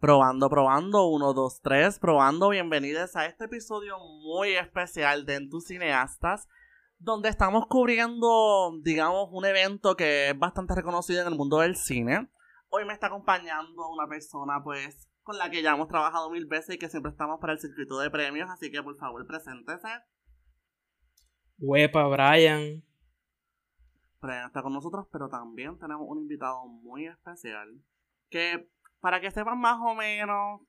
Probando, probando, 1, 2, 3, probando. Bienvenidos a este episodio muy especial de En tus cineastas, donde estamos cubriendo, digamos, un evento que es bastante reconocido en el mundo del cine. Hoy me está acompañando una persona, pues, con la que ya hemos trabajado mil veces y que siempre estamos para el circuito de premios, así que por favor, preséntese. Huepa, Brian. Brian está con nosotros, pero también tenemos un invitado muy especial que para que sepan más o menos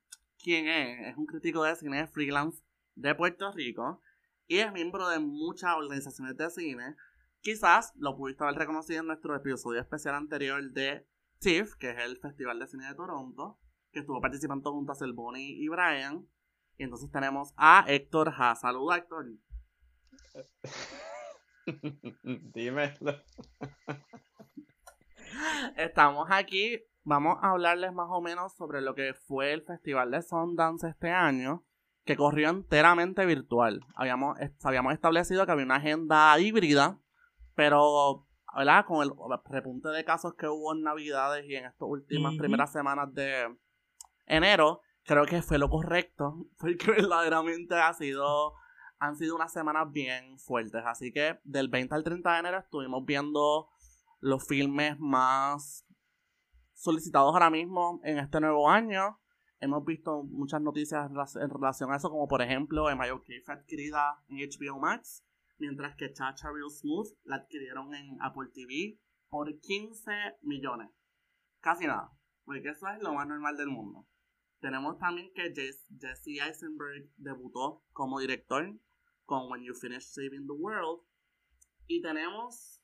quién es, es un crítico de cine freelance de Puerto Rico y es miembro de muchas organizaciones de cine. Quizás lo pudiste haber reconocido en nuestro episodio especial anterior de TIFF, que es el Festival de Cine de Toronto, que estuvo participando junto a Selboni y Brian. Y entonces tenemos a Héctor Ha. Saluda, Héctor. Dímelo. Estamos aquí vamos a hablarles más o menos sobre lo que fue el Festival de Sundance este año, que corrió enteramente virtual. Habíamos, habíamos establecido que había una agenda híbrida, pero ¿verdad? con el repunte de casos que hubo en Navidades y en estas últimas primeras semanas de enero, creo que fue lo correcto, porque verdaderamente ha sido, han sido unas semanas bien fuertes. Así que del 20 al 30 de enero estuvimos viendo los filmes más solicitados ahora mismo en este nuevo año. Hemos visto muchas noticias en relación a eso, como por ejemplo, MIOK fue adquirida en HBO Max, mientras que Chacha Real Smooth la adquirieron en Apple TV por 15 millones. Casi nada, porque eso es lo más normal del mundo. Tenemos también que Jesse Eisenberg debutó como director con When You Finish Saving the World. Y tenemos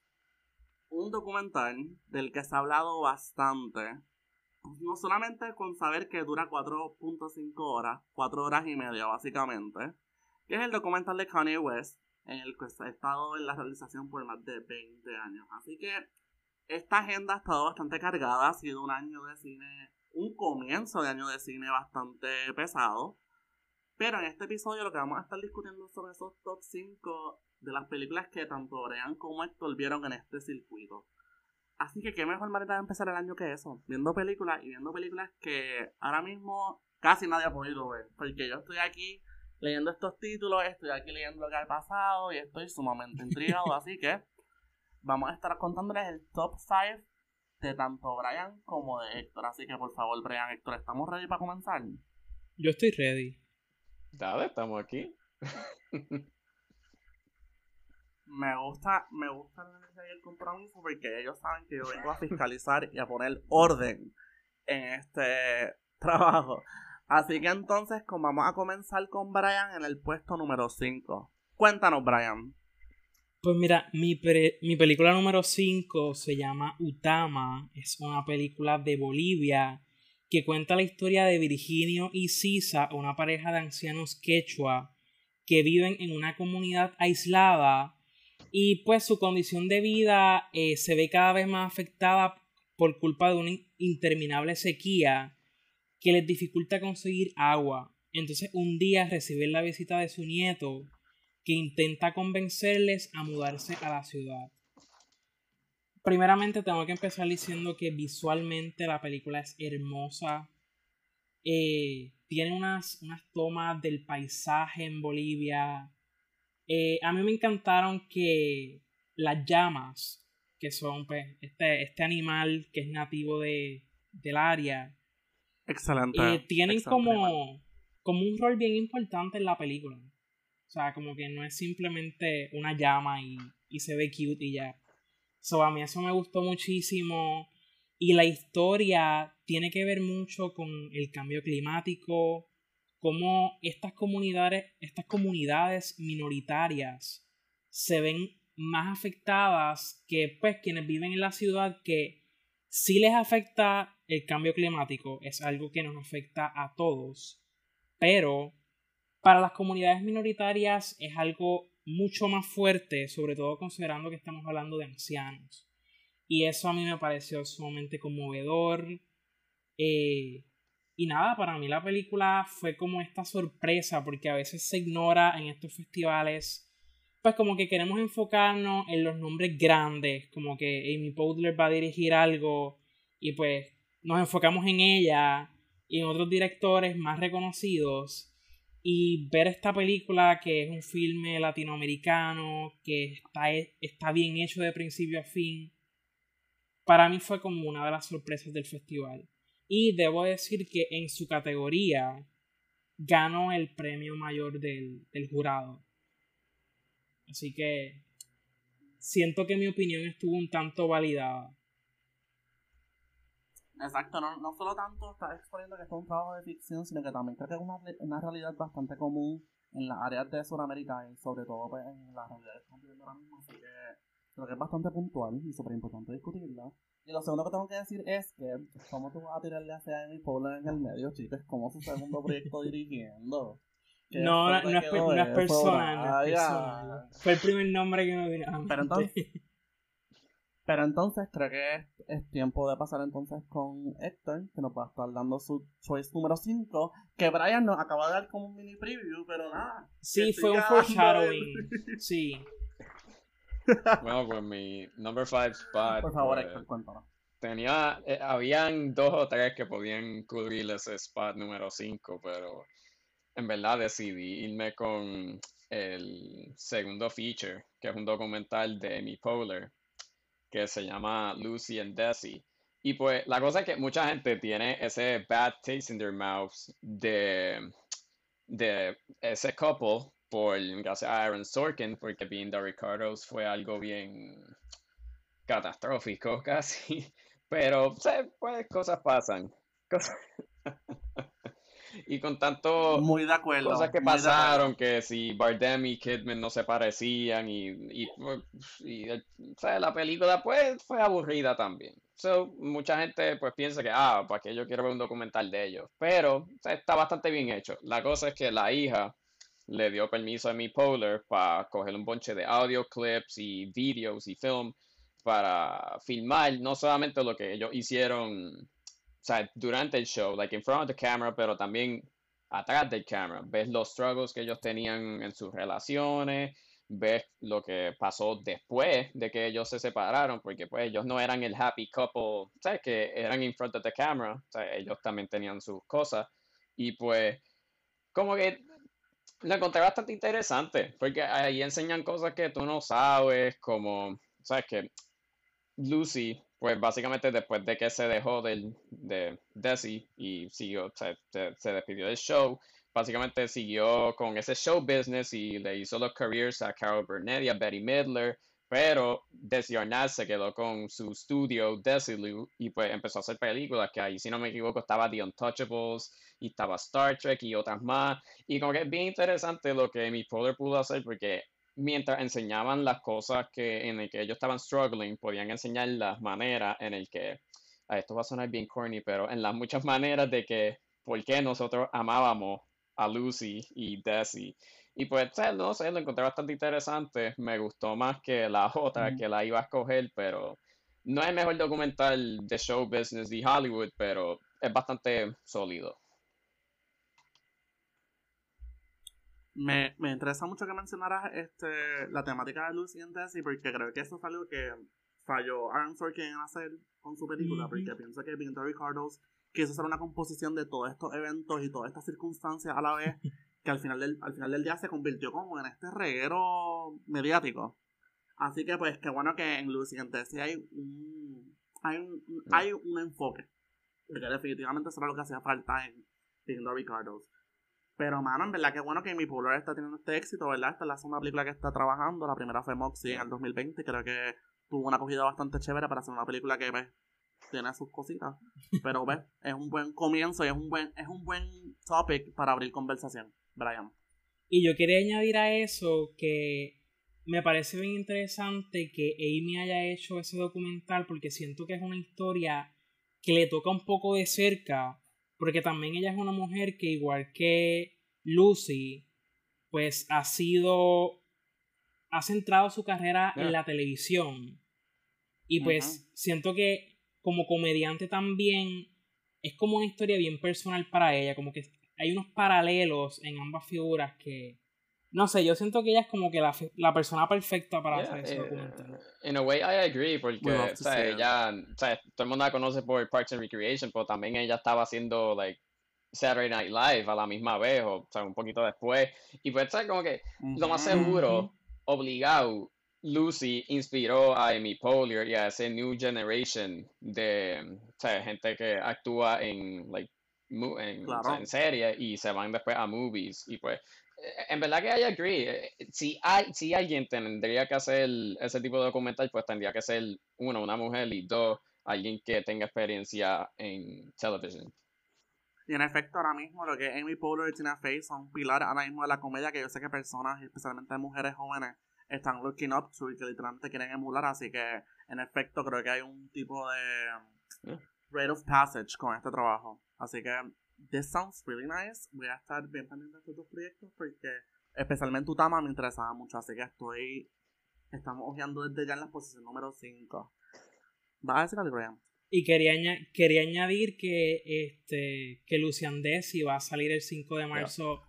un documental del que se ha hablado bastante. No solamente con saber que dura 4.5 horas, 4 horas y media básicamente, que es el documental de Kanye West, en el que se ha estado en la realización por más de 20 años. Así que esta agenda ha estado bastante cargada, ha sido un año de cine, un comienzo de año de cine bastante pesado. Pero en este episodio lo que vamos a estar discutiendo sobre esos top 5 de las películas que tanto Brian como Héctor vieron en este circuito. Así que qué mejor manera de empezar el año que eso, viendo películas y viendo películas que ahora mismo casi nadie ha podido ver, porque yo estoy aquí leyendo estos títulos, estoy aquí leyendo lo que ha pasado y estoy sumamente intrigado, así que vamos a estar contándoles el top 5 de tanto Brian como de Héctor, así que por favor Brian, Héctor, ¿estamos ready para comenzar? Yo estoy ready. Dale, estamos aquí. me gusta, me gusta el compromiso porque ellos saben que yo vengo a fiscalizar y a poner orden en este trabajo. Así que entonces, como vamos a comenzar con Brian en el puesto número 5. Cuéntanos, Brian. Pues mira, mi, mi película número 5 se llama Utama. Es una película de Bolivia que cuenta la historia de Virginio y Sisa, una pareja de ancianos quechua que viven en una comunidad aislada y pues su condición de vida eh, se ve cada vez más afectada por culpa de una interminable sequía que les dificulta conseguir agua. Entonces un día reciben la visita de su nieto que intenta convencerles a mudarse a la ciudad. Primeramente tengo que empezar diciendo que visualmente la película es hermosa. Eh, tiene unas, unas tomas del paisaje en Bolivia eh, a mí me encantaron que las llamas, que son pues, este, este animal que es nativo de, del área, excelente, eh, tienen como, como un rol bien importante en la película. O sea, como que no es simplemente una llama y, y se ve cute y ya. So, a mí eso me gustó muchísimo. Y la historia tiene que ver mucho con el cambio climático, cómo estas comunidades, estas comunidades minoritarias se ven más afectadas que pues quienes viven en la ciudad que sí les afecta el cambio climático, es algo que nos afecta a todos, pero para las comunidades minoritarias es algo mucho más fuerte, sobre todo considerando que estamos hablando de ancianos. Y eso a mí me pareció sumamente conmovedor. Eh, y nada, para mí la película fue como esta sorpresa, porque a veces se ignora en estos festivales, pues como que queremos enfocarnos en los nombres grandes, como que Amy Poudler va a dirigir algo y pues nos enfocamos en ella, y en otros directores más reconocidos. Y ver esta película, que es un filme latinoamericano, que está, está bien hecho de principio a fin, para mí fue como una de las sorpresas del festival. Y debo decir que en su categoría ganó el premio mayor del, del jurado. Así que siento que mi opinión estuvo un tanto validada. Exacto, no, no solo tanto está exponiendo que es un trabajo de ficción, sino que también creo que es una, una realidad bastante común en las áreas de Sudamérica y sobre todo pues, en las realidades que estamos viviendo ahora mismo, así que creo que es bastante puntual y súper importante discutirla. Y lo segundo que tengo que decir es que, ¿cómo tú vas a tirarle a Amy Poehler en el medio, chicos? como su segundo proyecto dirigiendo? No, no, no, es, no es personal, Fue el primer nombre que me vino Pero entonces, pero entonces creo que es, tiempo de pasar entonces con Héctor, que nos va a estar dando su choice número 5, que Brian nos acaba de dar como un mini preview, pero nada. Sí, fue un foreshadowing. Sí. Bueno, pues mi number 5 spot. Por favor, pues, cuéntanos. Tenía, eh, habían dos o tres que podían cubrir ese spot número 5, pero en verdad decidí irme con el segundo feature, que es un documental de Amy Poehler que se llama Lucy and Desi. Y pues la cosa es que mucha gente tiene ese bad taste in their mouths de, de ese couple por gracias a Aaron Sorkin, porque Being the Ricardos fue algo bien catastrófico casi. Pero, pues cosas pasan. Cosas... y con tanto muy de acuerdo, cosas que pasaron, que si Bardem y Kidman no se parecían y, y, la película pues fue aburrida también. So, mucha gente pues piensa que, ah, para que yo quiero ver un documental de ellos. Pero está bastante bien hecho. La cosa es que la hija le dio permiso a mi Polar para coger un bonche de audio clips y videos y film para filmar no solamente lo que ellos hicieron durante el show, like in front of the camera, pero también atrás del camera. Ves los struggles que ellos tenían en sus relaciones, ves lo que pasó después de que ellos se separaron, porque pues ellos no eran el happy couple, ¿sabes? Que eran in front of the camera, ellos también tenían sus cosas. Y pues, como que lo encontré bastante interesante, porque ahí enseñan cosas que tú no sabes, como, ¿sabes? Que Lucy pues básicamente después de que se dejó del, de Desi y siguió, se, se, despidió del show, básicamente siguió con ese show business y le hizo los careers a Carol Burnett y a Betty Midler, pero Desi se quedó con su estudio Desilu y pues empezó a hacer películas que ahí si no me equivoco estaba The Untouchables y estaba Star Trek y otras más. Y como que es bien interesante lo que Amy Poehler pudo hacer porque mientras enseñaban las cosas que en el que ellos estaban struggling, podían enseñar las maneras en el que, esto va a sonar bien corny, pero en las muchas maneras de que por qué nosotros amábamos a Lucy y Desi. Y pues, no sé, lo encontré bastante interesante. Me gustó más que la otra, que la iba a escoger, pero no es el mejor documental de show business de Hollywood, pero es bastante sólido. Me, me interesa mucho que mencionaras este, la temática de Lucy and Desi, porque creo que eso es algo que falló Aaron Sorkin en hacer con su película, porque pienso que Vinto Ricardos quiso hacer una composición de todos estos eventos y todas estas circunstancias a la vez, que al final del, al final del día se convirtió como en este reguero mediático. Así que pues qué bueno que en Lucy Desi hay un, hay un, hay un enfoque, porque definitivamente eso era lo que hacía falta en Vinto Ricardos. Pero, mano, en verdad que bueno que mi Polar está teniendo este éxito, ¿verdad? Esta es la segunda película que está trabajando. La primera fue Moxie en el 2020. Creo que tuvo una acogida bastante chévere para hacer una película que, pues, tiene sus cositas. Pero, ¿ves? Es un buen comienzo y es un buen, es un buen topic para abrir conversación, Brian. Y yo quería añadir a eso que me parece bien interesante que Amy haya hecho ese documental porque siento que es una historia que le toca un poco de cerca porque también ella es una mujer que igual que Lucy, pues ha sido, ha centrado su carrera en la televisión. Y pues siento que como comediante también es como una historia bien personal para ella, como que hay unos paralelos en ambas figuras que, no sé, yo siento que ella es como que la, la persona perfecta para hacer ese eh, documental. In a way, I agree, porque o sea, ella, o sea, todo el mundo la conoce por Parks and Recreation, pero también ella estaba haciendo like Saturday Night Live a la misma vez, o, sea, un poquito después. Y pues. Como que lo más seguro, obligado, Lucy inspiró a Amy Poehler y a ese new generation de gente que actúa en, like, en, en series y se van después a movies. Y pues, eh, en verdad que I agree. Eh, si, hay, si alguien tendría que hacer ese tipo de documental, pues tendría que ser, uno, una mujer y dos, alguien que tenga experiencia en televisión. Y en efecto, ahora mismo lo que Amy Poehler y Tina Fey son pilares ahora mismo de la comedia que yo sé que personas, especialmente mujeres jóvenes, están looking up to y que literalmente quieren emular. Así que, en efecto, creo que hay un tipo de rate of passage con este trabajo. Así que, this sounds really nice. Voy a estar bien pendiente de estos dos proyectos porque, especialmente Utama, me interesaba mucho. Así que estoy. Estamos hojeando desde ya en la posición número 5. ¿Vas a decir algo, Brian? Y quería, quería añadir que este que Lucian Desi va a salir el 5 de marzo.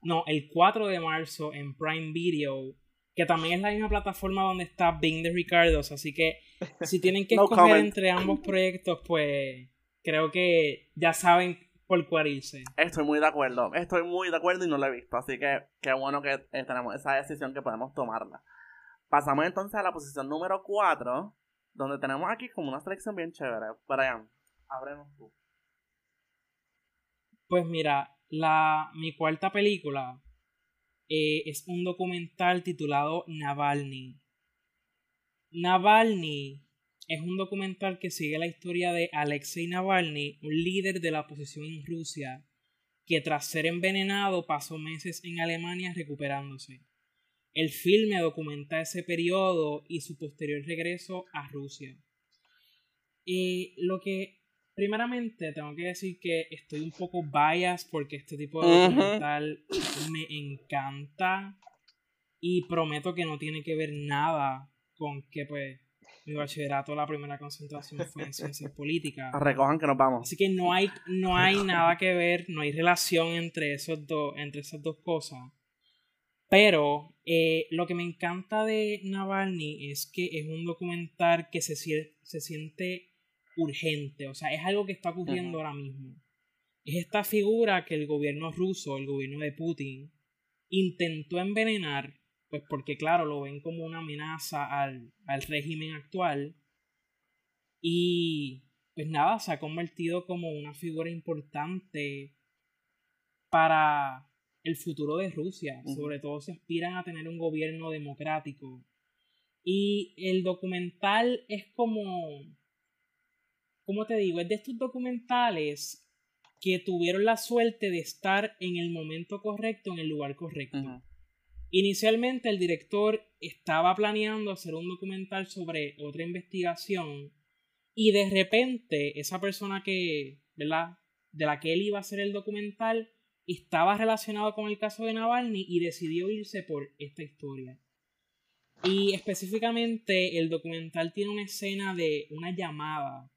No, el 4 de marzo en Prime Video que también es la misma plataforma donde está Bing de Ricardos, así que si tienen que escoger entre ambos proyectos, pues creo que ya saben por cuál irse. Estoy muy de acuerdo, estoy muy de acuerdo y no lo he visto, así que qué bueno que eh, tenemos esa decisión que podemos tomarla. Pasamos entonces a la posición número 4, donde tenemos aquí como una selección bien chévere. Brian, ábrenos tú. Pues mira, la, mi cuarta película eh, es un documental titulado Navalny. Navalny es un documental que sigue la historia de Alexei Navalny, un líder de la oposición en Rusia, que tras ser envenenado pasó meses en Alemania recuperándose. El filme documenta ese periodo y su posterior regreso a Rusia. Y lo que Primeramente, tengo que decir que estoy un poco biased porque este tipo de documental me encanta y prometo que no tiene que ver nada con que, pues, mi bachillerato, la primera concentración fue en ciencias políticas. Recojan que nos vamos. Así que no hay, no hay nada que ver, no hay relación entre, esos dos, entre esas dos cosas. Pero eh, lo que me encanta de Navalny es que es un documental que se, se siente urgente, o sea, es algo que está ocurriendo ahora mismo. Es esta figura que el gobierno ruso, el gobierno de Putin, intentó envenenar, pues porque claro, lo ven como una amenaza al, al régimen actual. Y pues nada, se ha convertido como una figura importante para el futuro de Rusia. Sobre todo si aspiran a tener un gobierno democrático. Y el documental es como como te digo, es de estos documentales que tuvieron la suerte de estar en el momento correcto, en el lugar correcto. Inicialmente el director estaba planeando hacer un documental sobre otra investigación y de repente esa persona que, ¿verdad? De la que él iba a hacer el documental estaba relacionado con el caso de Navalny y decidió irse por esta historia. Y específicamente el documental tiene una escena de una llamada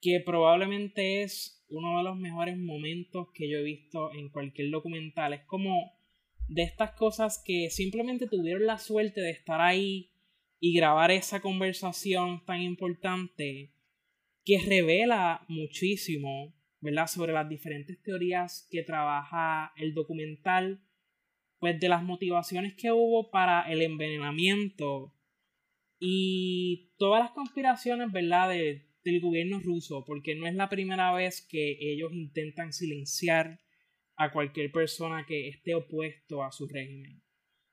que probablemente es uno de los mejores momentos que yo he visto en cualquier documental. Es como de estas cosas que simplemente tuvieron la suerte de estar ahí y grabar esa conversación tan importante que revela muchísimo, ¿verdad? Sobre las diferentes teorías que trabaja el documental, pues de las motivaciones que hubo para el envenenamiento y todas las conspiraciones, ¿verdad? De del gobierno ruso, porque no es la primera vez que ellos intentan silenciar a cualquier persona que esté opuesto a su régimen.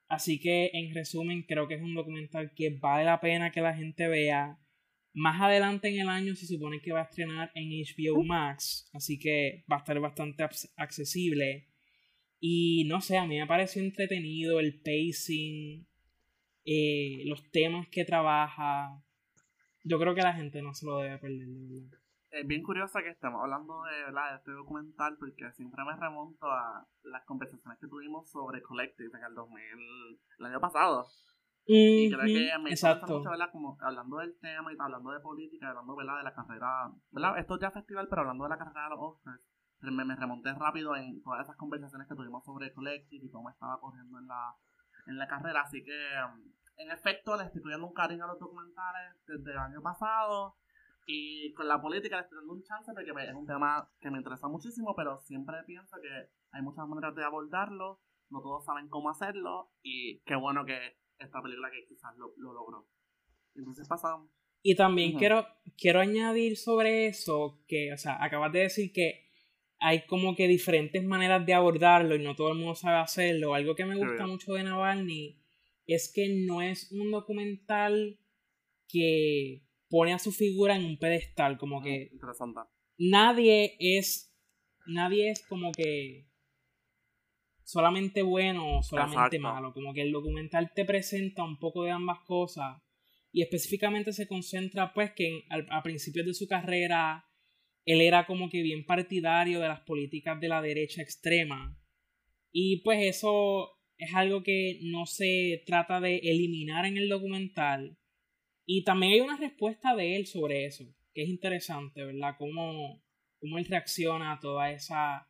Así que, en resumen, creo que es un documental que vale la pena que la gente vea. Más adelante en el año se supone que va a estrenar en HBO Max, así que va a estar bastante accesible. Y no sé, a mí me pareció entretenido el pacing, eh, los temas que trabaja, yo creo que la gente no se lo debe perder, Es bien curioso que estemos hablando de, ¿verdad? de este documental porque siempre me remonto a las conversaciones que tuvimos sobre Collective en el 2000, el año pasado. y creo que me Exacto. mucho, ¿verdad? Como hablando del tema y hablando de política, hablando, ¿verdad? De la carrera, ¿verdad? Esto es ya festival, pero hablando de la carrera de los Oscars, me, me remonté rápido en todas esas conversaciones que tuvimos sobre Collective y cómo estaba corriendo en la, en la carrera, así que en efecto, le estoy pidiendo un cariño a los documentales desde el año pasado. Y con la política le estoy dando un chance porque pues, es un tema que me interesa muchísimo, pero siempre pienso que hay muchas maneras de abordarlo, no todos saben cómo hacerlo, y qué bueno que esta película que quizás lo, lo logró. Entonces pasamos. Y también quiero, quiero añadir sobre eso que, o sea, acabas de decir que hay como que diferentes maneras de abordarlo y no todo el mundo sabe hacerlo. Algo que me gusta mucho de Navalny es que no es un documental que pone a su figura en un pedestal, como que nadie es nadie es como que solamente bueno o solamente malo, como que el documental te presenta un poco de ambas cosas y específicamente se concentra pues que a principios de su carrera él era como que bien partidario de las políticas de la derecha extrema y pues eso es algo que no se trata de eliminar en el documental y también hay una respuesta de él sobre eso, que es interesante, ¿verdad? Cómo, cómo él reacciona a toda esa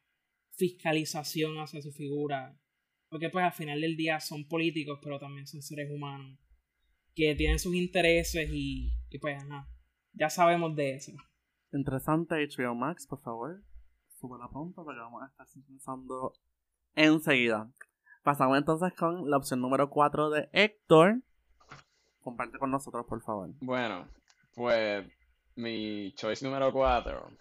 fiscalización hacia su figura. Porque pues al final del día son políticos, pero también son seres humanos que tienen sus intereses y, y pues nada, ya sabemos de eso. Interesante HBO Max, por favor. Sube la porque vamos a estar pensando enseguida. Pasamos entonces con la opción número 4 de Héctor, comparte con nosotros, por favor. Bueno, pues mi choice número 4.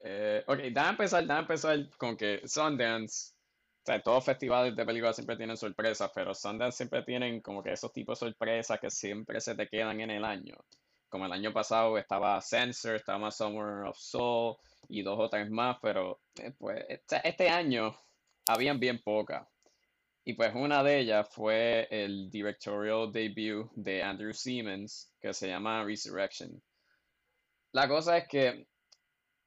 Eh, ok, déjame empezar, déjame empezar con que Sundance, o sea, todos festivales de películas siempre tienen sorpresas, pero Sundance siempre tienen como que esos tipos de sorpresas que siempre se te quedan en el año. Como el año pasado estaba Censor, estaba Summer of Soul y dos o tres más, pero eh, pues este año habían bien pocas. Y pues una de ellas fue el directorial debut de Andrew Siemens, que se llama Resurrection. La cosa es que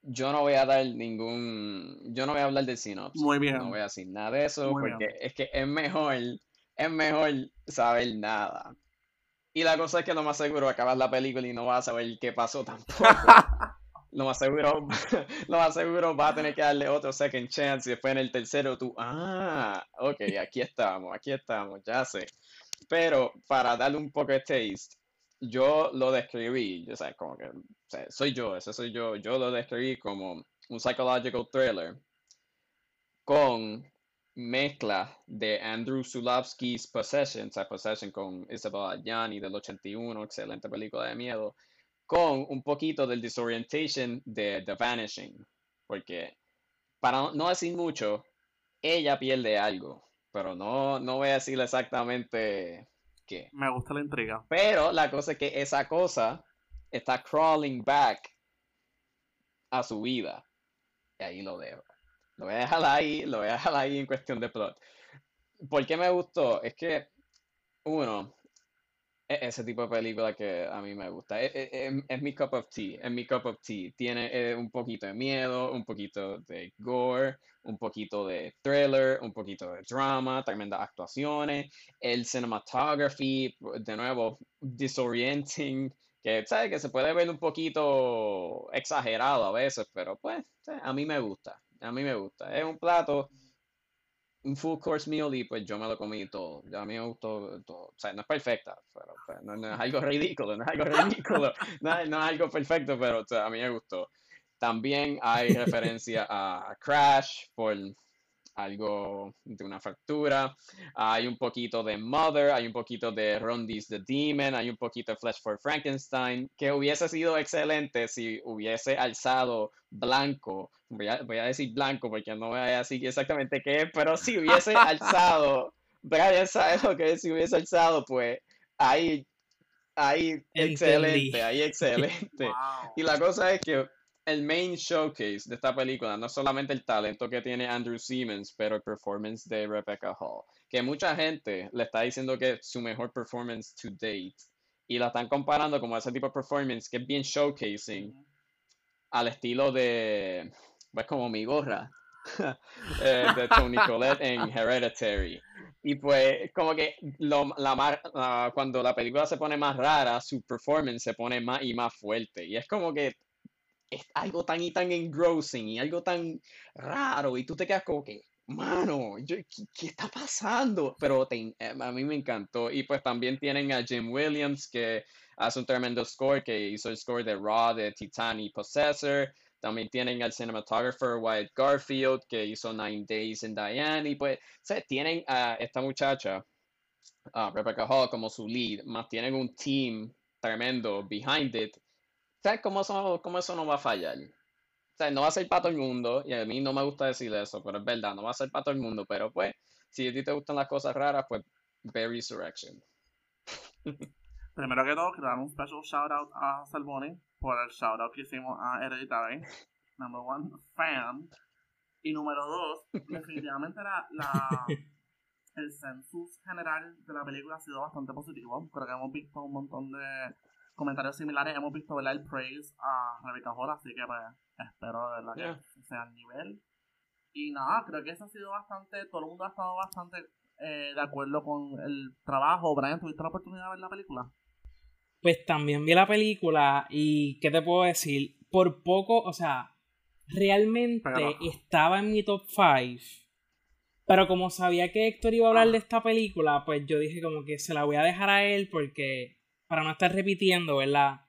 yo no voy a dar ningún, yo no voy a hablar del sinopsis. Muy bien. No voy a decir nada de eso, porque es que es mejor, es mejor saber nada. Y la cosa es que lo más seguro acabas la película y no vas a saber qué pasó tampoco. lo más seguro, lo seguro va a tener que darle otro second chance y después en el tercero tú, ah, ok, aquí estamos, aquí estamos, ya sé. Pero para darle un poco de taste, yo lo describí, yo sé, como que, soy yo, ese soy yo, yo lo describí como un psychological thriller con mezcla de Andrew Zulawski's Possession, o Possession con Isabella Gianni del 81, excelente película de miedo, con un poquito del disorientation de The Vanishing, porque para no decir mucho, ella pierde algo, pero no, no voy a decir exactamente qué. Me gusta la intriga. Pero la cosa es que esa cosa está crawling back a su vida. Y ahí lo dejo. Lo voy a dejar ahí, lo voy a dejar ahí en cuestión de plot. ¿Por qué me gustó? Es que, uno, ese tipo de película que a mí me gusta. Es, e-, es, es, mi cup of tea, es mi cup of tea. Tiene eh, un poquito de miedo, un poquito de gore, un poquito de thriller, un poquito de drama, tremendas actuaciones, el cinematography, de nuevo, disorienting, que, ¿sabes? que se puede ver un poquito exagerado a veces, pero pues a mí me gusta, a mí me gusta. Es un plato un full course meal y pues yo me lo comí todo. A mí me gustó todo. O sea, no es perfecta, pero pues, no, es algo ridículo, no es algo ridículo, no, es algo perfecto, pero a mí me gustó. También hay referencia a Crash por algo de una fractura. Hay un poquito de Mother, hay un poquito de Rondi's The Demon, hay un poquito de Flesh for Frankenstein, que hubiese sido excelente si hubiese alzado blanco. Voy a, voy a decir blanco porque no voy a decir exactamente qué es, pero si hubiese alzado, Brian sabe lo que es, si hubiese alzado, pues ahí, ahí, excelente, ahí excelente. Y la cosa es que el main showcase de esta película no solamente el talento que tiene Andrew Siemens, pero el performance de Rebecca Hall, que mucha gente le está diciendo que es su mejor performance to date y la están comparando como ese tipo de performance que es bien showcasing al estilo de, pues como mi gorra, eh, de Tony Collette en Hereditary. Y pues como que lo, la, cuando la película se pone más rara, su performance se pone más y más fuerte. Y es como que es algo tan y tan engrossing y algo tan raro y tú te quedas como que, mano, ¿qué, está pasando? Pero eh, a mí me encantó. Y pues también tienen a Jim Williams, que hace un tremendo score, que hizo el score de Raw, de Titan y Possessor. También tienen al cinematographer Wyatt Garfield, que hizo Nine Days in Diane. Y pues, tienen a esta muchacha, a Rebecca Hall, como su lead, más tienen un team tremendo behind it. ¿Sabes cómo eso, cómo eso no va a fallar? O sea, no va a ser para todo el mundo, y a mí no me gusta decir eso, pero es verdad, no va a ser para todo el mundo, pero pues, si a ti te gustan las cosas raras, pues ve Resurrection. Primero que todo, quiero dar un special shout out a Salmoni por el shout out que hicimos a Hereditary, number one fan. Y número dos, definitivamente la, la, el census general de la película ha sido bastante positivo. Creo que hemos visto un montón de comentarios similares. Hemos visto ¿verdad? el praise a Rebecca Hall, así que pues, espero ¿verdad? que sea el nivel. Y nada, creo que eso ha sido bastante, todo el mundo ha estado bastante eh, de acuerdo con el trabajo. Brian, ¿tuviste la oportunidad de ver la película? Pues también vi la película y ¿qué te puedo decir? Por poco, o sea, realmente estaba en mi top 5. Pero como sabía que Héctor iba a hablar de esta película, pues yo dije como que se la voy a dejar a él porque para no estar repitiendo, ¿verdad?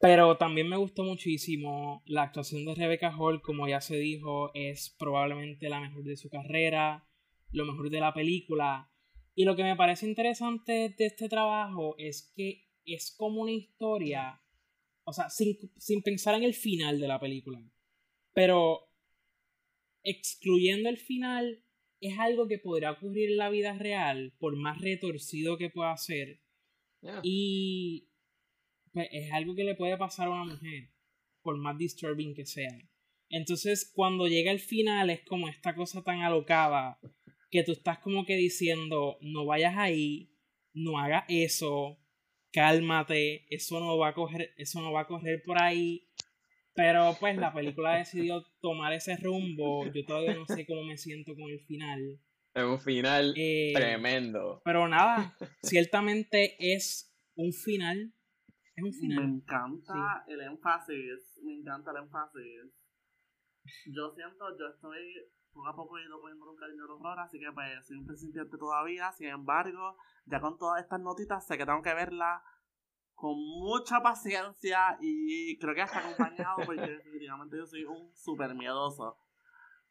Pero también me gustó muchísimo la actuación de Rebecca Hall, como ya se dijo, es probablemente la mejor de su carrera, lo mejor de la película. Y lo que me parece interesante de este trabajo es que es como una historia, o sea, sin, sin pensar en el final de la película, pero excluyendo el final, es algo que podría ocurrir en la vida real, por más retorcido que pueda ser. Y pues, es algo que le puede pasar a una mujer, por más disturbing que sea. Entonces, cuando llega el final, es como esta cosa tan alocada que tú estás como que diciendo, no vayas ahí, no hagas eso, cálmate, eso no va a coger, eso no va a correr por ahí. Pero pues la película decidió tomar ese rumbo. Yo todavía no sé cómo me siento con el final. Es un final eh, tremendo. Pero nada, ciertamente es un final. Es un final. Me encanta el énfasis. Me encanta el énfasis. Yo siento, yo estoy poco a poco ido poniendo un cariño de horror, así que pues soy un principiante todavía. Sin embargo, ya con todas estas notitas sé que tengo que verla con mucha paciencia y creo que hasta acompañado porque definitivamente yo soy un súper miedoso.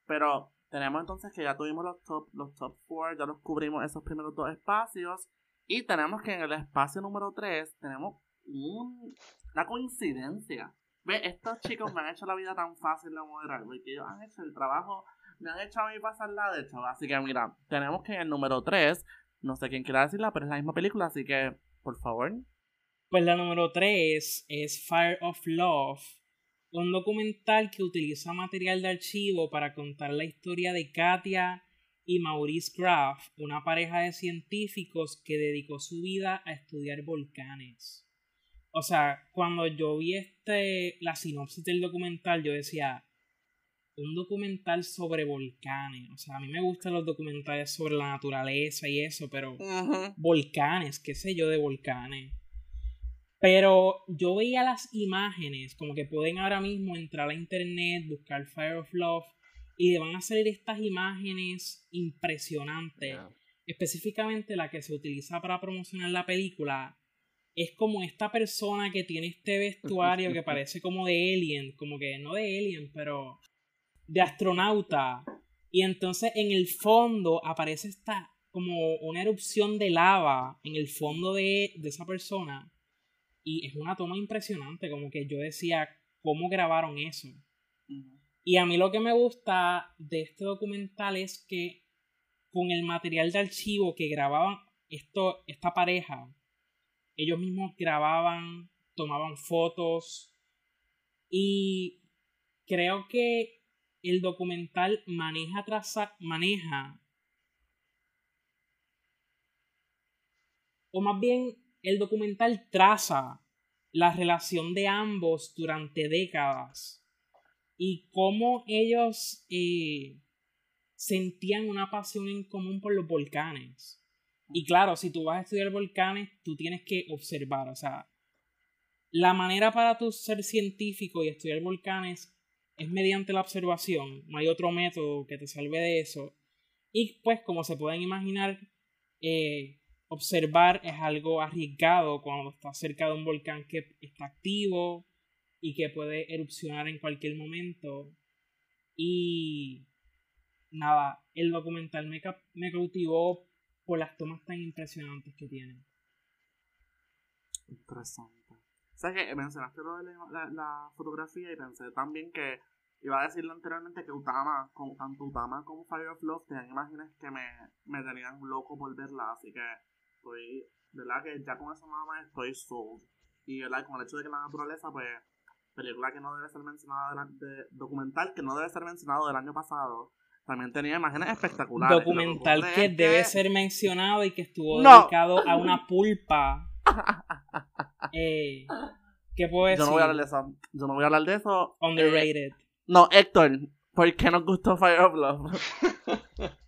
Pero tenemos entonces que ya tuvimos los top, los top 4, ya los cubrimos esos primeros dos espacios. Y tenemos que en el espacio número 3 tenemos una coincidencia. Ve, estos chicos me han hecho la vida tan fácil de moderar, porque ellos han hecho el trabajo, me han hecho a mí pasarla de hecho. Así que mira, tenemos que en el número 3 no sé quién quiera decirla, pero es la misma película, así que, por favor. Pues la número 3 es Fire of Love, un documental que utiliza material de archivo para contar la historia de Katia y Maurice Graff, una pareja de científicos que dedicó su vida a estudiar volcanes. O sea, cuando yo vi este, la sinopsis del documental, yo decía, un documental sobre volcanes. O sea, a mí me gustan los documentales sobre la naturaleza y eso, pero volcanes, qué sé yo de volcanes. Pero yo veía las imágenes, como que pueden ahora mismo entrar a internet, buscar Fire of Love, y van a salir estas imágenes impresionantes. Específicamente la que se utiliza para promocionar la película. Es como esta persona que tiene este vestuario que parece como de alien, como que no de alien, pero de astronauta. Y entonces en el fondo aparece esta como una erupción de lava en el fondo de, esa persona. Y es una toma impresionante, como que yo decía, ¿cómo grabaron eso? Y a mí lo que me gusta de este documental es que con el material de archivo que grababan esto, esta pareja, ellos mismos grababan, tomaban fotos y creo que el documental maneja, traza, maneja, o más bien el documental traza la relación de ambos durante décadas y cómo ellos eh, sentían una pasión en común por los volcanes. Y claro, si tú vas a estudiar volcanes, tú tienes que observar, o sea, la manera para tú ser científico y estudiar volcanes es mediante la observación, no hay otro método que te salve de eso. Y pues como se pueden imaginar, eh, observar es algo arriesgado cuando estás cerca de un volcán que está activo y que puede erupcionar en cualquier momento. Y nada, el documental me, cautivó por las tomas tan impresionantes que tiene. Interesante. ¿Sabes que mencionaste lo de la, fotografía y pensé también que iba a decirlo anteriormente que Utama, con, tanto Utama como Fire of Love tenían imágenes que me, me tenían loco por verla, así que estoy, verdad que ya con eso nada más estoy sold. Y verdad, con el hecho de que la naturaleza, pues, película que no debe ser mencionada, de, documental que no debe ser mencionado del año pasado, también tenía imágenes espectaculares. Documental que debe ser mencionado y que estuvo dedicado a una pulpa. eh, ¿Qué puedo decir? Yo no voy a hablar de eso. Yo no voy a hablar de eso. Underrated. no, Héctor, ¿por qué nos gustó Fire of Love?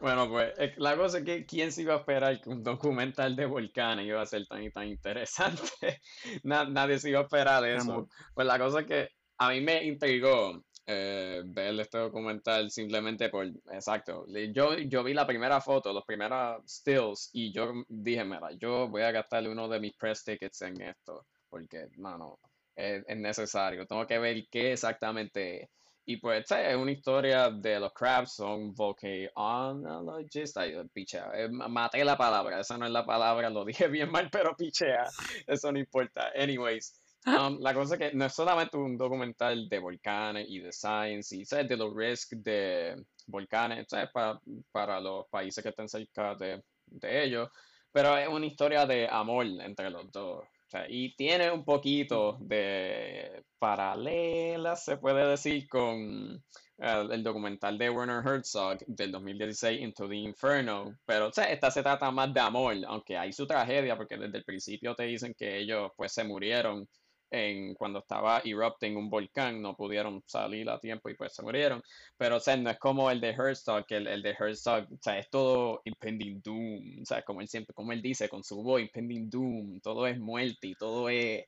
Bueno, pues la cosa es que quién se iba a esperar que un documental de volcanes iba a ser tan tan interesante. nadie se iba a esperar eso. Pues la cosa es que a mí me intrigó eh, ver este documental simplemente por, exacto, yo, yo vi la primera foto, los primeros stills y yo dije, mira, yo voy a gastarle uno de mis press tickets en esto, porque, mano, es, es necesario, tengo que ver qué exactamente y pues es una historia de los crabs, son volcanologists, ay, pichea, eh, maté la palabra, esa no es la palabra, lo dije bien mal, pero pichea, eso no importa. Anyways, um, la cosa es que no es solamente un documental de volcanes y de science, y ¿sabes? de los risks de volcanes, ¿sabes? Para, para los países que estén cerca de, de ellos, pero es una historia de amor entre los dos y tiene un poquito de paralela, se puede decir, con el, documental de Werner Herzog del 2016, Into the Inferno. Pero esta se trata más de amor, aunque hay su tragedia, porque desde el principio te dicen que ellos pues se murieron en, cuando estaba erupting un volcán, no pudieron salir a tiempo y pues se murieron. Pero, o sea, no es como el de Herzog, que el, de Herzog, o sea, es todo impending doom, o sea, como él siempre, como él dice con su voz, impending doom, todo es muerte y todo es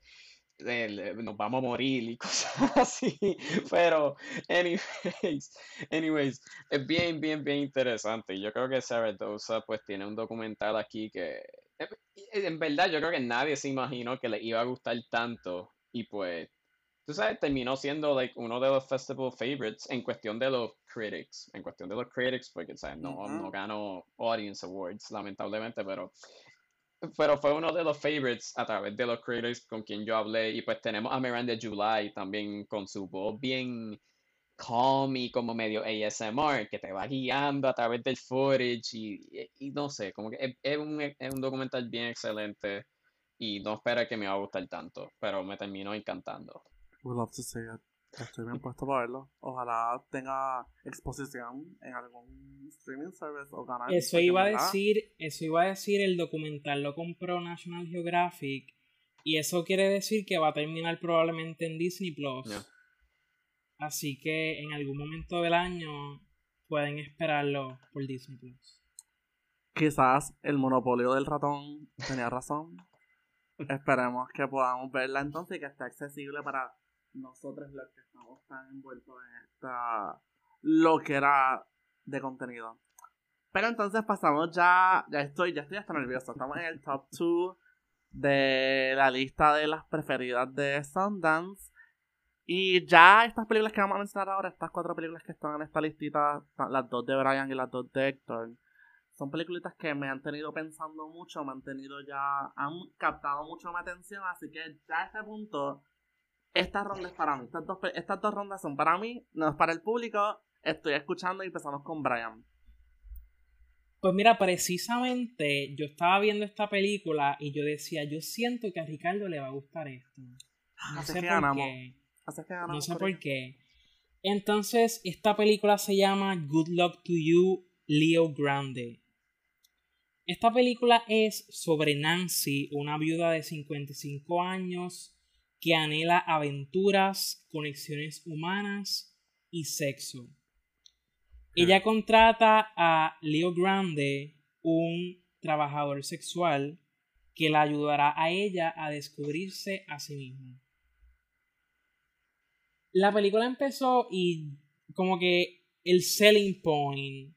nos vamos a morir y cosas así. Pero, anyways, anyways, es bien, bien, bien interesante. Yo creo que Sarah Dosa pues tiene un documental aquí que en verdad yo creo que nadie se imaginó que le iba a gustar tanto. Y pues tú sabes terminó siendo like uno de los festival favorites en cuestión de los critics. En cuestión de los critics porque ¿sabes? no no ganó audience awards lamentablemente pero pero fue uno de los favorites a través de los critics con quien yo hablé. Y pues tenemos a Miranda July también con su voz bien calm y como medio ASMR que te va guiando a través del footage y, y, no sé, como que es, un, es, un, documental bien excelente y no espera que me va a gustar tanto, pero me terminó encantando. Would love to see it. Estoy bien puesto para verlo. Ojalá tenga exposición en algún streaming service o canal. Eso iba a decir, eso iba a decir el documental lo compró National Geographic y eso quiere decir que va a terminar probablemente en Disney Plus. Así que en algún momento del año pueden esperarlo por Disney Plus. Quizás el monopolio del ratón tenía razón. Esperemos que podamos verla entonces y que esté accesible para nosotros los que estamos tan envueltos en esta lo que era de contenido. Pero entonces pasamos ya, ya estoy, ya estoy hasta nervioso. Estamos en el top 2 de la lista de las preferidas de Sundance. Y ya estas películas que vamos a mencionar ahora, estas cuatro películas que están en esta listita, las dos de Brian y las dos de Héctor, son películas que me han tenido pensando mucho, me han tenido ya, han captado mucho mi atención, así que ya a este punto, esta ronda es para mí, estas dos, estas dos rondas son para mí, no es para el público, estoy escuchando y empezamos con Brian. Pues mira, precisamente yo estaba viendo esta película y yo decía, yo siento que a Ricardo le va a gustar esto. No sé por qué no sé por qué. Entonces, esta película se llama Good Luck to You, Leo Grande. Esta película es sobre Nancy, una viuda de 55 años que anhela aventuras, conexiones humanas y sexo. Ella contrata a Leo Grande, un trabajador sexual, que la ayudará a ella a descubrirse a sí misma. La película empezó y como que el selling point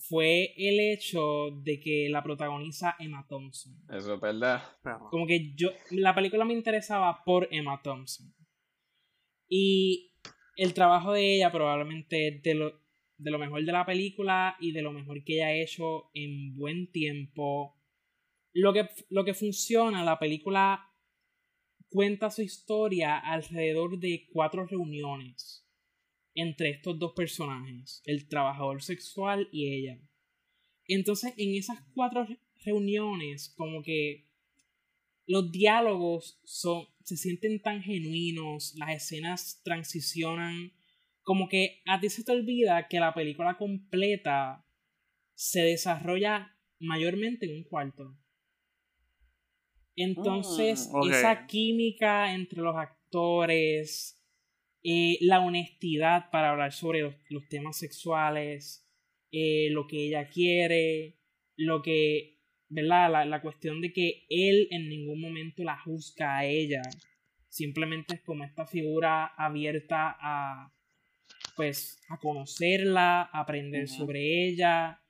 fue el hecho de que la protagoniza Emma Thompson. Eso es verdad. Como que yo, la película me interesaba por Emma Thompson. Y el trabajo de ella probablemente es de lo, de lo mejor de la película y de lo mejor que ella ha hecho en buen tiempo. Lo que, lo que funciona, la película cuenta su historia alrededor de cuatro reuniones entre estos dos personajes, el trabajador sexual y ella. Entonces, en esas cuatro re- reuniones, como que los diálogos son, se sienten tan genuinos, las escenas transicionan, como que a ti se te olvida que la película completa se desarrolla mayormente en un cuarto. Entonces, Mm, esa química entre los actores, eh, la honestidad para hablar sobre los, los temas sexuales, eh, lo que ella quiere, lo que, ¿verdad? La, la cuestión de que él en ningún momento la juzga a ella, simplemente es como esta figura abierta a, pues, a conocerla, a aprender sobre ella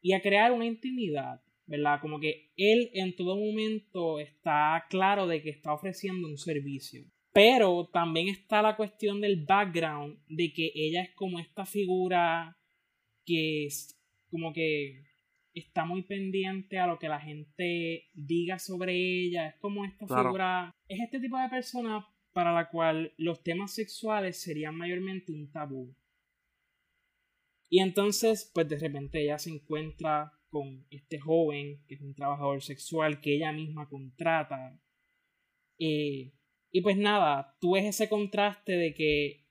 y a crear una intimidad, ¿verdad? Como que él en todo momento está claro de que está ofreciendo un servicio. Pero también está la cuestión del background, de que ella es como esta figura que es como que está muy pendiente a lo que la gente diga sobre ella. Es como esta Claro. figura, es este tipo de persona para la cual los temas sexuales serían mayormente un tabú. Y entonces, pues de repente ella se encuentra con este joven, que es un trabajador sexual que ella misma contrata. Eh, y pues nada, tú ves ese contraste de que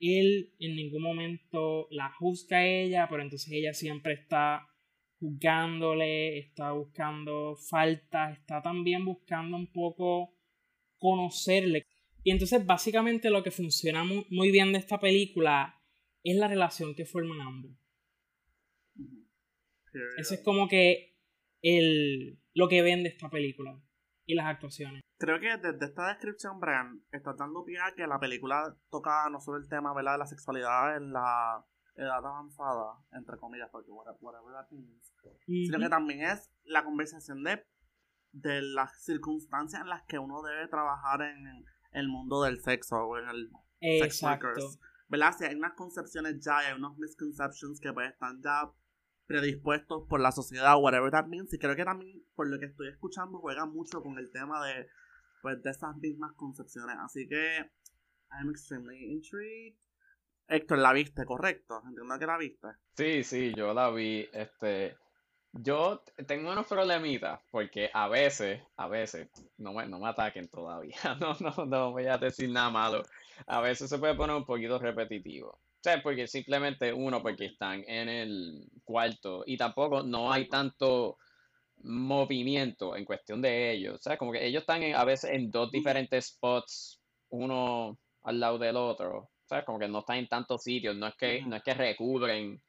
él en ningún momento la juzga a ella, pero entonces ella siempre está juzgándole, está buscando faltas, está también buscando un poco conocerle. Y entonces básicamente lo que funciona mu- muy bien de esta película es la relación que forman ambos. Eso es como que el, lo que vende esta película y las actuaciones. Creo que desde esta descripción, Brian, estás dando pie a que la película toca no solo el tema ¿verdad? de la sexualidad en la edad avanzada, entre comillas, porque whatever, that means, sino que también es la conversación de, de las circunstancias en las que uno debe trabajar en el mundo del sexo o en el sex Exacto. workers. ¿Verdad? Si hay unas concepciones ya, hay unos misconceptions que pues están ya predispuestos por la sociedad, whatever that means, creo que también, por lo que estoy escuchando, juega mucho con el tema de, pues, de esas mismas concepciones. Así que, I'm extremely intrigued. Héctor, ¿la viste? Correcto. Entiendo que la viste. Sí, sí, yo la vi. Este, yo tengo unos problemitas porque a veces, a veces, no me, no me ataquen todavía. No, no, no voy a decir nada malo. A veces se puede poner un poquito repetitivo. Sea, porque simplemente uno, porque están en el cuarto y tampoco no hay tanto movimiento en cuestión de ellos. O sea, como que ellos están en- a veces en dos diferentes spots, uno al lado del otro. Sea, como que no están en tantos sitios. No es que, no es que recubren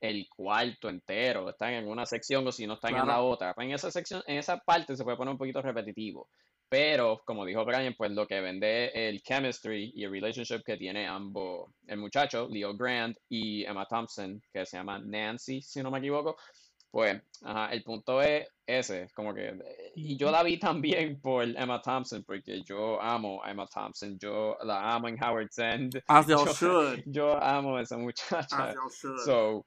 el cuarto entero, están en una sección o si no están en la otra. Pues en esa sección, en esa parte se puede poner un poquito repetitivo. Pero, como dijo Brian, pues lo que vende el chemistry y el relationship que tiene ambos, el muchacho, Leo Grant, y Emma Thompson, que se llama Nancy, si no me equivoco, pues, ajá, el punto es ese, como que, y yo la vi también por Emma Thompson, porque yo amo a Emma Thompson, yo la amo en Howard's End, As yo, should. yo amo a esa muchacha. As. So,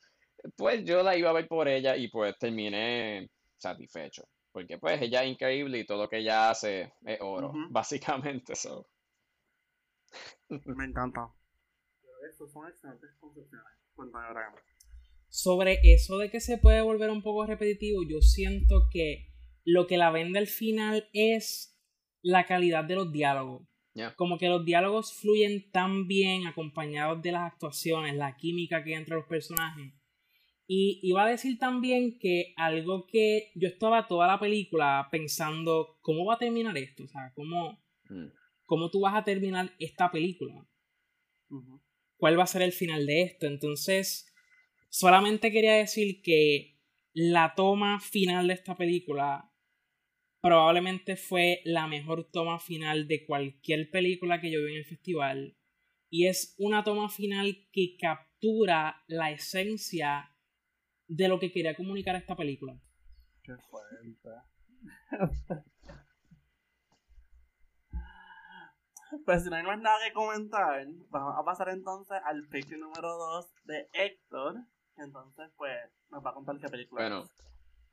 pues yo la iba a ver por ella y pues terminé satisfecho. Porque pues ella es increíble y todo lo que ella hace es oro, básicamente. So. Me encanta. Esas son excelentes concepciones. Cuéntame. Sobre eso de que se puede volver un poco repetitivo, yo siento que lo que la vende al final es la calidad de los diálogos. Yeah. Como que los diálogos fluyen tan bien acompañados de las actuaciones, la química que hay entre los personajes. Y iba a decir también que algo que yo estaba toda la película pensando, ¿cómo va a terminar esto? O sea, ¿cómo, Mm. cómo tú vas a terminar esta película? Cuál va a ser el final de esto. Entonces, solamente quería decir que la toma final de esta película probablemente fue la mejor toma final de cualquier película que yo vi en el festival. Y es una toma final que captura la esencia de lo que quería comunicar esta película. Qué fuerte. Pues si no hay más nada que comentar, vamos a pasar entonces al pick número 2 de Héctor. Entonces, pues, nos va a contar qué película Bueno, es.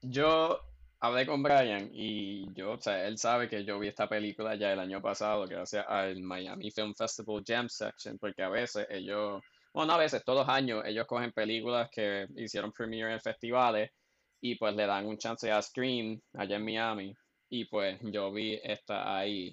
yo hablé con Brian y yo, o sea, él sabe que yo vi esta película ya el año pasado gracias al Miami Film Festival Jam Section, porque a veces ellos, bueno, no a veces, todos los años ellos cogen películas que hicieron premiere en festivales y pues le dan un chance a screen allá en Miami y pues yo vi esta ahí.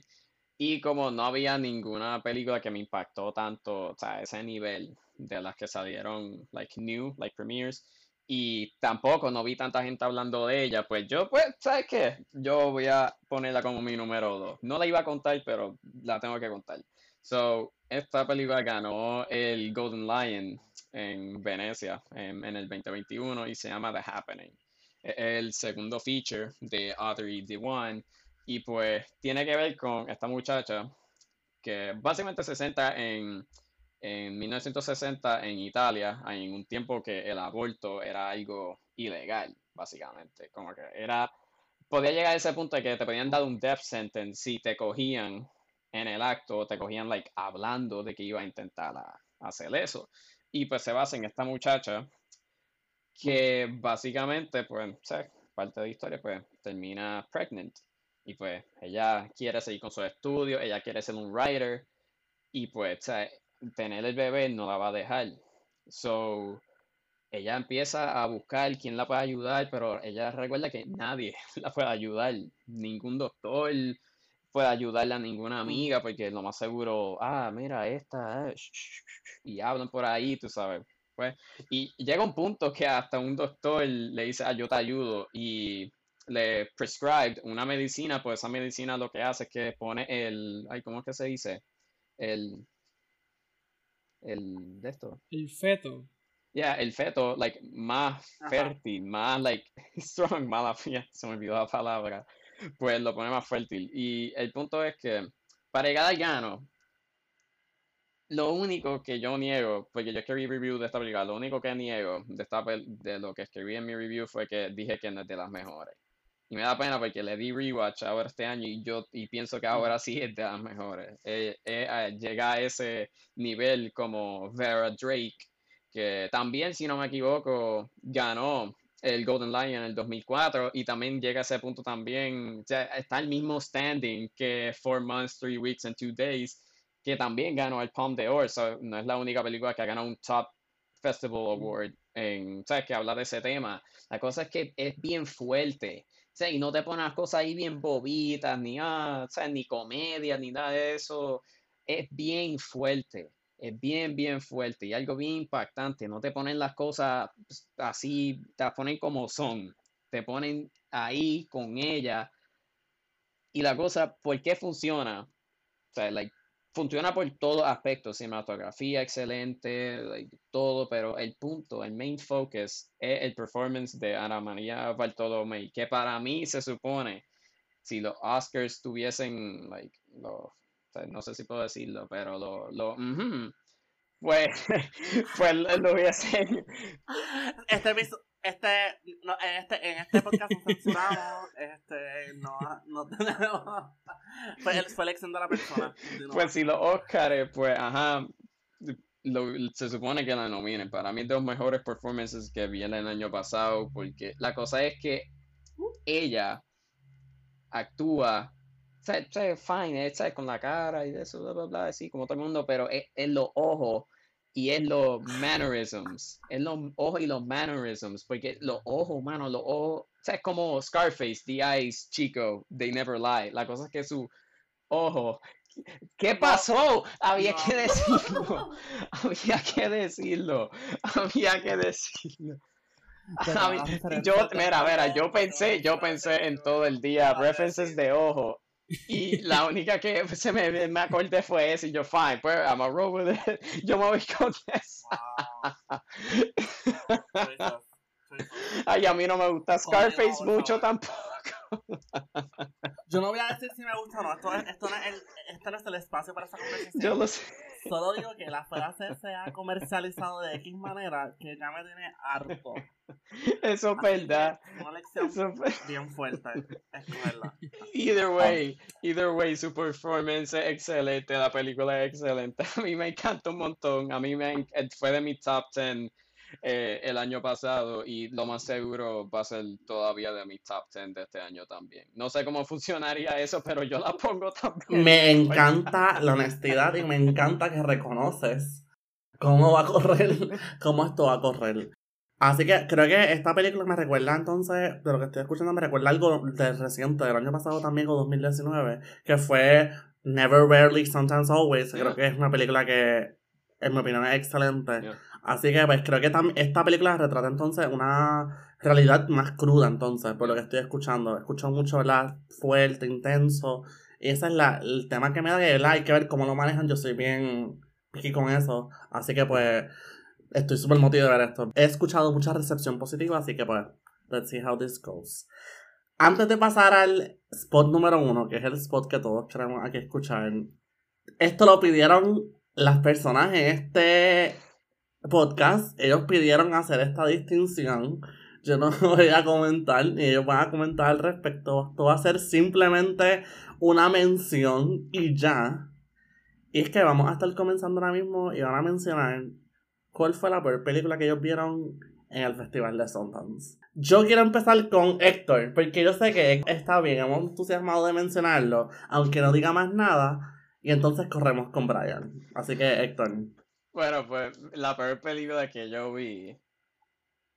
Y como no había ninguna película que me impactó tanto, o sea, ese nivel de las que salieron, like, new, like, premieres, y tampoco no vi tanta gente hablando de ella, pues yo, pues, ¿sabes qué? Yo voy a ponerla como mi número dos. No la iba a contar, pero la tengo que contar. So, esta película ganó el Golden Lion en Venecia en, el 2021 y se llama The Happening. Es el segundo feature de Audrey Diwan y pues tiene que ver con esta muchacha que básicamente se centra en, en 1960 en Italia, en un tiempo que el aborto era algo ilegal, básicamente. Como que era, podía llegar a ese punto de que te podían dar un death sentence si te cogían en el acto, te cogían like hablando de que iba a intentar hacer eso. Y pues se basa en esta muchacha que básicamente, pues, parte de la historia, pues termina pregnant. Y pues ella quiere seguir con sus estudios, ella quiere ser un writer y pues tener el bebé no la va a dejar. So, ella empieza a buscar quién la puede ayudar, pero ella recuerda que nadie la puede ayudar, ningún doctor puede ayudarle a ninguna amiga, porque lo más seguro, ah, mira, esta, eh, sh- sh- sh", y hablan por ahí, tú sabes. Pues, y llega un punto que hasta un doctor le dice, ah, yo te ayudo, y le prescribed una medicina, pues esa medicina lo que hace es que pone el, ay, ¿cómo es que se dice? El, el, de esto, El feto. ya, el feto, like, más Ajá. fértil, más, like, strong, mala se me olvidó la palabra, pues lo pone más fértil. Y el punto es que, para llegar al gano, lo único que yo niego, porque yo escribí review de esta película, lo único que niego de, esta de lo que escribí en mi review fue que dije que no es de las mejores. Y me da pena porque le di rewatch ahora este año y yo y pienso que ahora sí es de las mejores. Eh, eh, llega a ese nivel como Vera Drake, que también, si no me equivoco, ganó el Golden Lion en el 2004 y también llega a ese punto también, o sea, está el mismo standing que Four Months, Three Weeks and Two Days, que también ganó el Palm d'Or, so, no es la única película que ha ganado un Top Festival Award, en, ¿sabes? Que habla de ese tema. La cosa es que es bien fuerte, o sea, y no te ponen las cosas ahí bien bobitas, ni, ah, o sea, ni comedia, ni nada de eso. Es bien fuerte, es bien, bien fuerte y algo bien impactante. No te ponen las cosas pues, así, te ponen como son. Te ponen ahí con ella. Y la cosa, ¿por qué funciona? O sea, funciona por todos aspectos, cinematografía excelente, todo, pero el punto, el main focus es el performance de Ana María Bartolomé, que para mí se supone, si los Oscars tuviesen, like, no sé si puedo decirlo, pero lo, lo, ujú, pues, pues lo hubiesen, Este este, no, en este, en este podcast nos censuramos, este, no, no tenemos, fue, el- fue elección de la persona. Pues si los Oscars, pues, ajá, lo- se supone que la nominen. Para mí, es de los mejores performances que vi el año pasado, porque la cosa es que ella actúa, sea, sea, fine, ¿sabes? con la cara y de eso, bla, bla, bla, así como todo el mundo, pero es, es los ojos y es los mannerisms, es los ojos y los mannerisms, porque los ojos, mano, los ojos, o sea, es como Scarface, The Eyes, Chico, They Never Lie. La cosa es que su ojo ¿Qué pasó? Había No. que decirlo. Había que decirlo. Había que decirlo. Pero Yo, mira, mira, yo pensé, yo pensé en todo el día references de ojo. Y la única que se me, me acordé fue esa y yo, fine, pues, I'm a roll with it. Yo me voy con esa. Wow. Ay, a mí no me gusta Scarface mucho tampoco. Yo no voy a decir si me gusta o no. Esto, es- esto no es el, esto no es el espacio para esa conversación. Yo lo sé. Solo digo que la frase se ha comercializado de X manera que ya me tiene harto. Eso es verdad. Una lección Eso es- bien fuerte. Escogerla. Either way, either way, su performance es excelente, la película es excelente. A mí me encanta un montón. A mí me fue de mi top 10 eh, el año pasado y lo más seguro va a ser todavía de mi top 10 de este año también. No sé cómo funcionaría eso, pero yo la pongo también. Me encanta la honestidad y me encanta que reconoces cómo va a correr, cómo esto va a correr. Así que creo que esta película me recuerda entonces, de lo que estoy escuchando, me recuerda algo de reciente, del año pasado también, o 2019, que fue Never Rarely, Sometimes Always. Creo Yeah. que es una película que, en mi opinión, es excelente. Yeah. Así que pues creo que esta película retrata entonces una realidad más cruda entonces, por lo que estoy escuchando. Escucho mucho, ¿verdad? Fuerte, intenso. Y ese es la, el tema que me da que. Hay que ver cómo lo manejan. Yo soy bien picky con eso. Así que pues estoy súper motivado de ver esto. He escuchado mucha recepción positiva, así que pues let's see how this goes. Antes de pasar al spot número uno, que es el spot que todos queremos aquí escuchar, esto lo pidieron las personas en este podcast. Ellos pidieron hacer esta distinción. Yo no voy a comentar, ni ellos van a comentar al respecto. Esto va a ser simplemente una mención y ya. Y es que vamos a estar comenzando ahora mismo y van a mencionar cuál fue la peor película que ellos vieron en el Festival de Sundance. Yo quiero empezar con Héctor, porque yo sé que está bien, hemos entusiasmado de mencionarlo, aunque no diga más nada. Y entonces corremos con Brian. Así que, Héctor. Bueno, pues la peor película que yo vi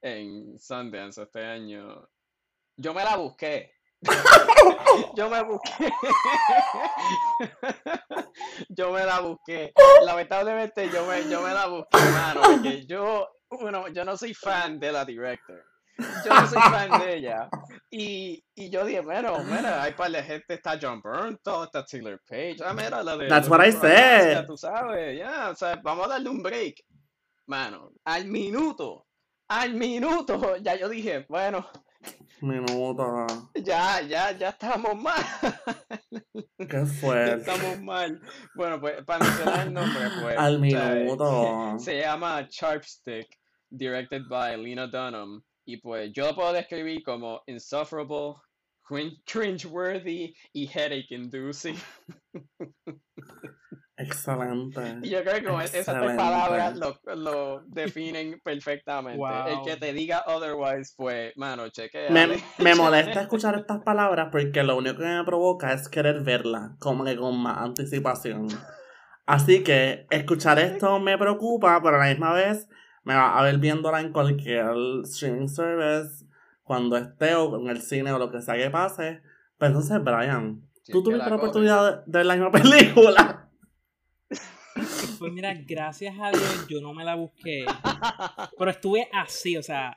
en Sundance este año, yo me la busqué. Yo me busqué. Yo me la busqué. Lamentablemente yo me, yo me la busqué, mano, porque yo, bueno, yo no soy fan de la director. Yo no soy fan de ella. Y, y yo dije, bueno, mira, hay par de gente, está John Burnton, está Taylor Page. Ah, mira, la de. That's la what I said. Tú sabes, ya, o sea, vamos a darle un break. Mano, al minuto, al minuto, ya yo dije, bueno, Minuto. ya, ya, ya estamos mal. Qué Ya fuerte. estamos mal. Bueno, pues para mencionar el nombre, pues. Al minuto. Se llama Sharpstick, directed by Lena Dunham. Y pues yo lo puedo describir como insufferable, crin- cringeworthy y headache inducing. Excelente. Y yo creo que esas tres palabras lo, lo definen perfectamente. El que te diga otherwise, pues, mano, chequea. Me, me molesta escuchar estas palabras porque lo único que me provoca es querer verla, como que con más anticipación. Así que escuchar esto me preocupa, pero a la misma vez me va a ver viéndola en cualquier streaming service, cuando esté o en el cine o lo que sea que pase. Pero entonces, Brian, Si tú tuviste la oportunidad de, de ver la misma película. Pues mira, gracias a Dios yo no me la busqué. Pero estuve así, o sea,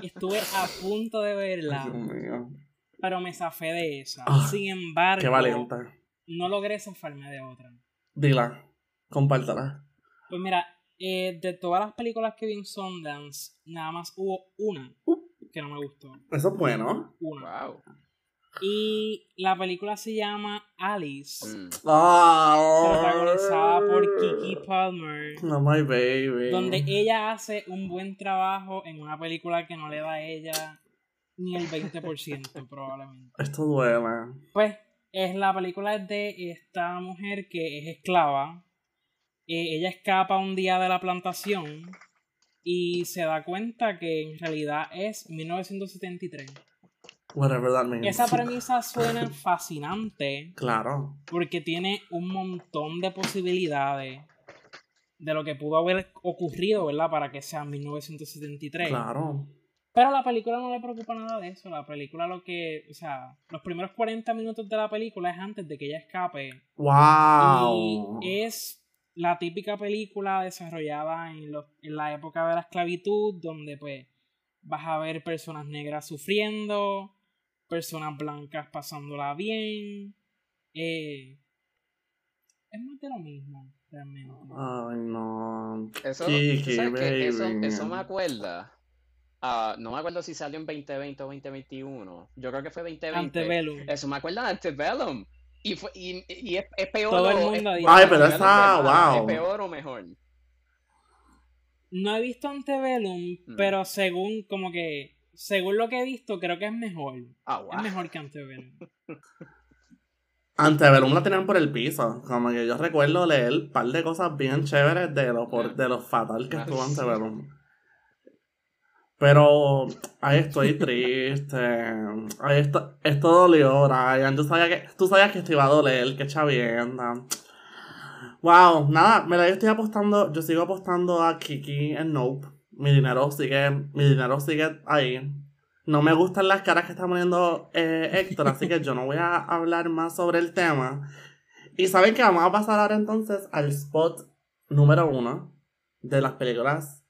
estuve a punto de verla, Dios mío, pero me zafé de esa. Ah, Sin embargo, qué valiente. no logré zafarme de otra. Dila, compártela. Pues mira, eh, de todas las películas que vi en Sundance, nada más hubo una que no me gustó. Eso es bueno. Una. Wow. Y la película se llama Alice, Mm. Oh, protagonizada por Kiki Palmer. No, my baby. donde ella hace un buen trabajo en una película que no le da a ella ni el 20% probablemente. Esto duele. Pues es la película es de esta mujer que es esclava. Eh, ella escapa un día de la plantación y se da cuenta que en realidad es 1973. Whatever that means. Esa premisa suena fascinante Claro. porque tiene un montón de posibilidades de lo que pudo haber ocurrido, ¿verdad? Para que sea 1973. Claro. Pero a la película no le preocupa nada de eso. La película lo que, o sea, los primeros 40 minutos de la película es antes de que ella escape. Wow. Y es la típica película desarrollada en, los- en la época de la esclavitud, donde pues vas a ver personas negras sufriendo, personas blancas pasándola bien. Eh, es más de lo mismo, realmente. Ay, no. Eso, Kiki, ¿tú sabes qué? eso, eso me acuerda. ah, no me acuerdo si salió en 2020 o 2021. Yo creo que fue 2020. Antebellum. Eso me acuerda de Antebellum. Y, fue, y, y es, es, peor Todo o, el mundo es, dice- Ay, pero es esa, wow. ¿Es peor o mejor? No he visto Antebellum, Mm. pero según como que según lo que he visto, creo que es mejor. Ah, wow. Es mejor que Antebellum. Antebellum la tenían por el piso. Como que yo recuerdo leer un par de cosas bien chéveres de lo, por, de lo fatal que Ah, estuvo sí. Antebellum. Pero ahí estoy triste. Ay, esto, esto dolió, Ryan. Tú sabías que, tú sabías que esto iba a doler, que chavienda. Wow, nada, me la estoy apostando, yo sigo apostando a Kiki en Nope. Mi dinero sigue, mi dinero sigue ahí. No me gustan las caras que está poniendo eh, Héctor, así que yo no voy a hablar más sobre el tema. Y saben que vamos a pasar ahora entonces al spot número uno de las películas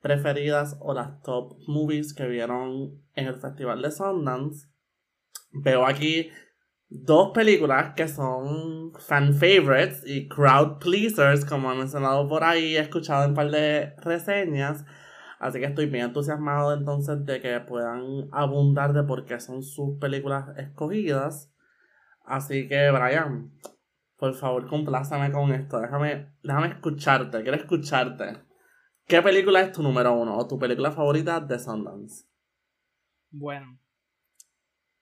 preferidas o las top movies que vieron en el Festival de Sundance. Veo aquí dos películas que son fan favorites y crowd pleasers, como he mencionado por ahí, he escuchado en un par de reseñas. Así que estoy bien entusiasmado entonces de que puedan abundar de por qué son sus películas escogidas. Así que, Brian, por favor, complácame con esto. Déjame, déjame escucharte, quiero escucharte. ¿Qué película es tu número uno o tu película favorita de Sundance? Bueno,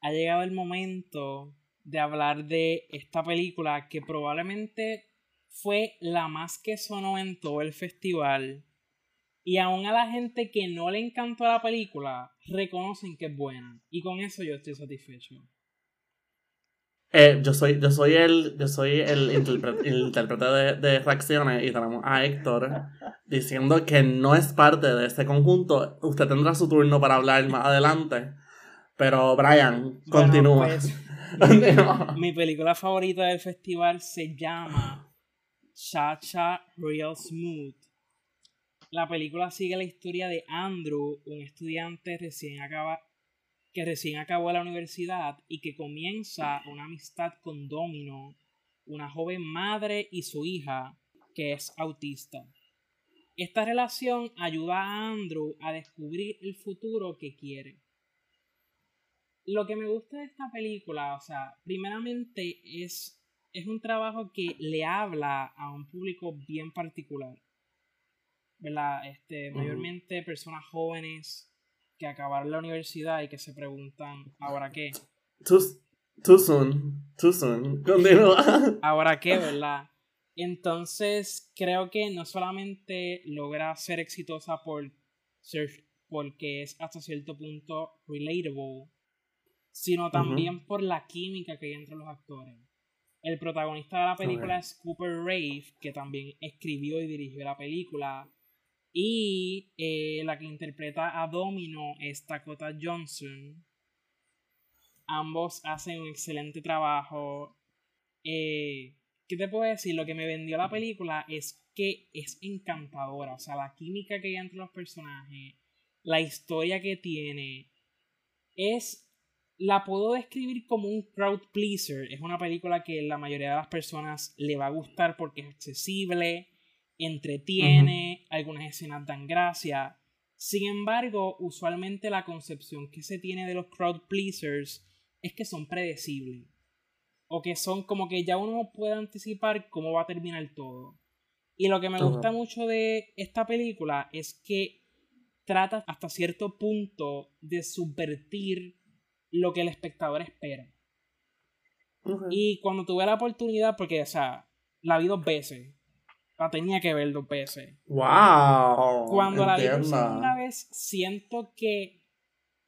ha llegado el momento de hablar de esta película que probablemente fue la más que sonó en todo el festival. Y aún a la gente que no le encantó la película, reconocen que es buena. Y con eso yo estoy satisfecho. Eh, yo soy, yo soy el, yo soy el, intérprete de, de reacciones y tenemos a Héctor diciendo que no es parte de ese conjunto. Usted tendrá su turno para hablar más adelante. Pero Brian, Bueno, continúa. pues, mi película favorita del festival se llama Cha Cha Real Smooth. La película sigue la historia de Andrew, un estudiante recién acaba, que recién acabó la universidad y que comienza una amistad con Domino, una joven madre y su hija que es autista. Esta relación ayuda a Andrew a descubrir el futuro que quiere. Lo que me gusta de esta película, o sea, primeramente es, es un trabajo que le habla a un público bien particular. ¿Verdad? Este, mayormente personas jóvenes que acabaron la universidad y que se preguntan, ¿ahora qué? Too, too soon. Too soon. Continúa. ¿Ahora qué, verdad? Entonces, creo que no solamente logra ser exitosa por ser, porque es hasta cierto punto relatable, sino también por la química que hay entre los actores. El protagonista de la película es Cooper Rave, que también escribió y dirigió la película. Y eh, la que interpreta a Domino es Dakota Johnson. Ambos hacen un excelente trabajo. Eh, ¿Qué te puedo decir? Lo que me vendió la película es que es encantadora. O sea, la química que hay entre los personajes, la historia que tiene, es. La puedo describir como un crowd pleaser. Es una película que la mayoría de las personas le va a gustar porque es accesible, entretiene, algunas escenas dan gracia. Sin embargo, usualmente la concepción que se tiene de los crowd pleasers es que son predecibles. O que son como que ya uno puede anticipar cómo va a terminar todo. Y lo que me gusta mucho de esta película es que trata hasta cierto punto de subvertir lo que el espectador espera. Y cuando tuve la oportunidad, porque, o sea, la vi dos veces. La tenía que ver dos veces. Wow. Cuando la vi por segunda vez, siento que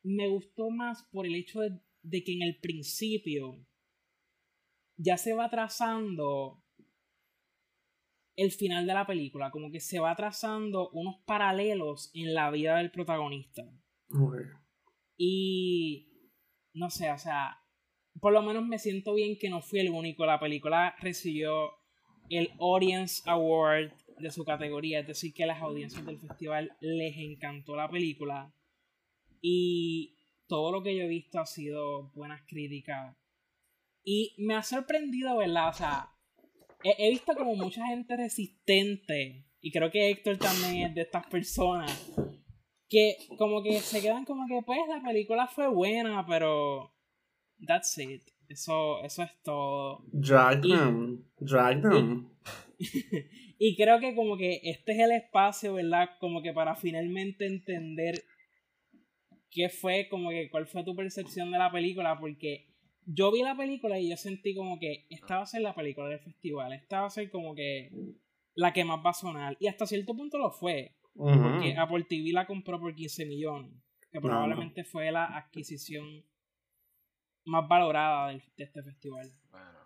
me gustó más por el hecho de, de que en el principio ya se va trazando el final de la película, como que se va trazando unos paralelos en la vida del protagonista. Y no sé, o sea, por lo menos me siento bien que no fui el único. La película recibió el Audience Award de su categoría, es decir, que a las audiencias del festival les encantó la película. Y todo lo que yo he visto ha sido buenas críticas. Y me ha sorprendido, ¿verdad? O sea, he, visto como mucha gente resistente, y creo que Héctor también es de estas personas, que como que se quedan como que pues la película fue buena, pero that's it. Eso, eso es todo. Drag Y- them. Drag them. y creo que como que este es el espacio, ¿verdad? Como que para finalmente entender qué fue, como que cuál fue tu percepción de la película, porque yo vi la película y yo sentí como que esta va a ser la película del festival, esta va a ser como que la que más va a sonar, y hasta cierto punto lo fue, Ujú. porque Apple TV la compró por 15 millones, que No, probablemente fue la adquisición más valorada del- de este festival. Bueno,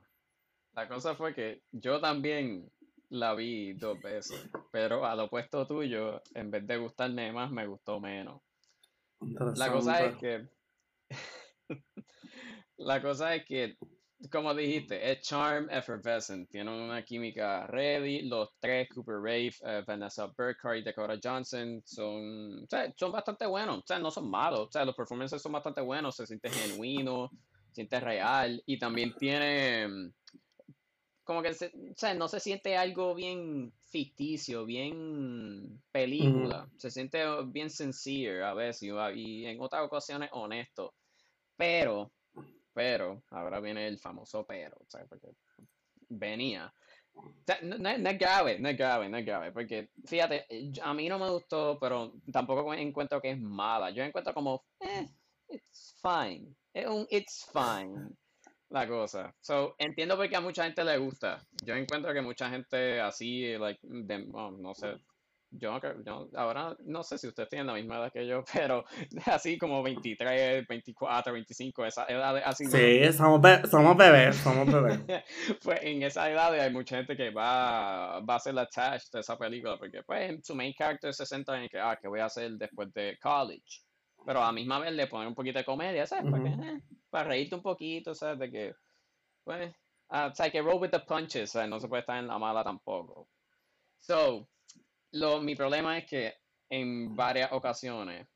la cosa fue que yo también la vi dos veces, pero al opuesto tuyo, en vez de gustarme más, me gustó menos. La cosa es que. La cosa es que, como dijiste, es Charm Effervescent. Tienen una química ready. Los tres, Cooper Rave, eh, Vanessa Burkhardt y Dakota Johnson, son, o sea, son bastante buenos. O sea, no son malos. O sea, los performances son bastante buenos. Se siente genuino, siente real. Y también tiene. mm, Como que se- o sea, no se siente algo bien ficticio, bien película. Se siente bien sincere a veces y, en otras ocasiones honesto. Pero, pero, ahora viene el famoso pero, o sea, porque venía. O sea, no, no es- no es grave, no es grave, no es grave, porque fíjate, a mí no me gustó, pero tampoco encuentro que es mala. Yo encuentro como, eh, it's fine. Es un it's fine la cosa. So, entiendo por qué a mucha gente le gusta. Yo encuentro que mucha gente así, like, de- oh, no sé, yo, yo ahora no sé si ustedes tienen la misma edad que yo, pero así como 23, 24, 25, esa edad así. Sí, somos, be- somos bebés, somos bebés. Pues en esa edad hay mucha gente que va, va a ser attached a esa película, porque pues su main character se centra en que, ah, ¿qué voy a hacer después de college? Pero a la misma vez le ponen un poquito de comedia, ¿sabes? Para, que, Ujú. eh, para reírte un poquito, ¿sabes? De que, pues, ah, o sea, que roll with the punches, ¿sabes? No se puede estar en la mala tampoco. So, lo, mi problema es que en varias ocasiones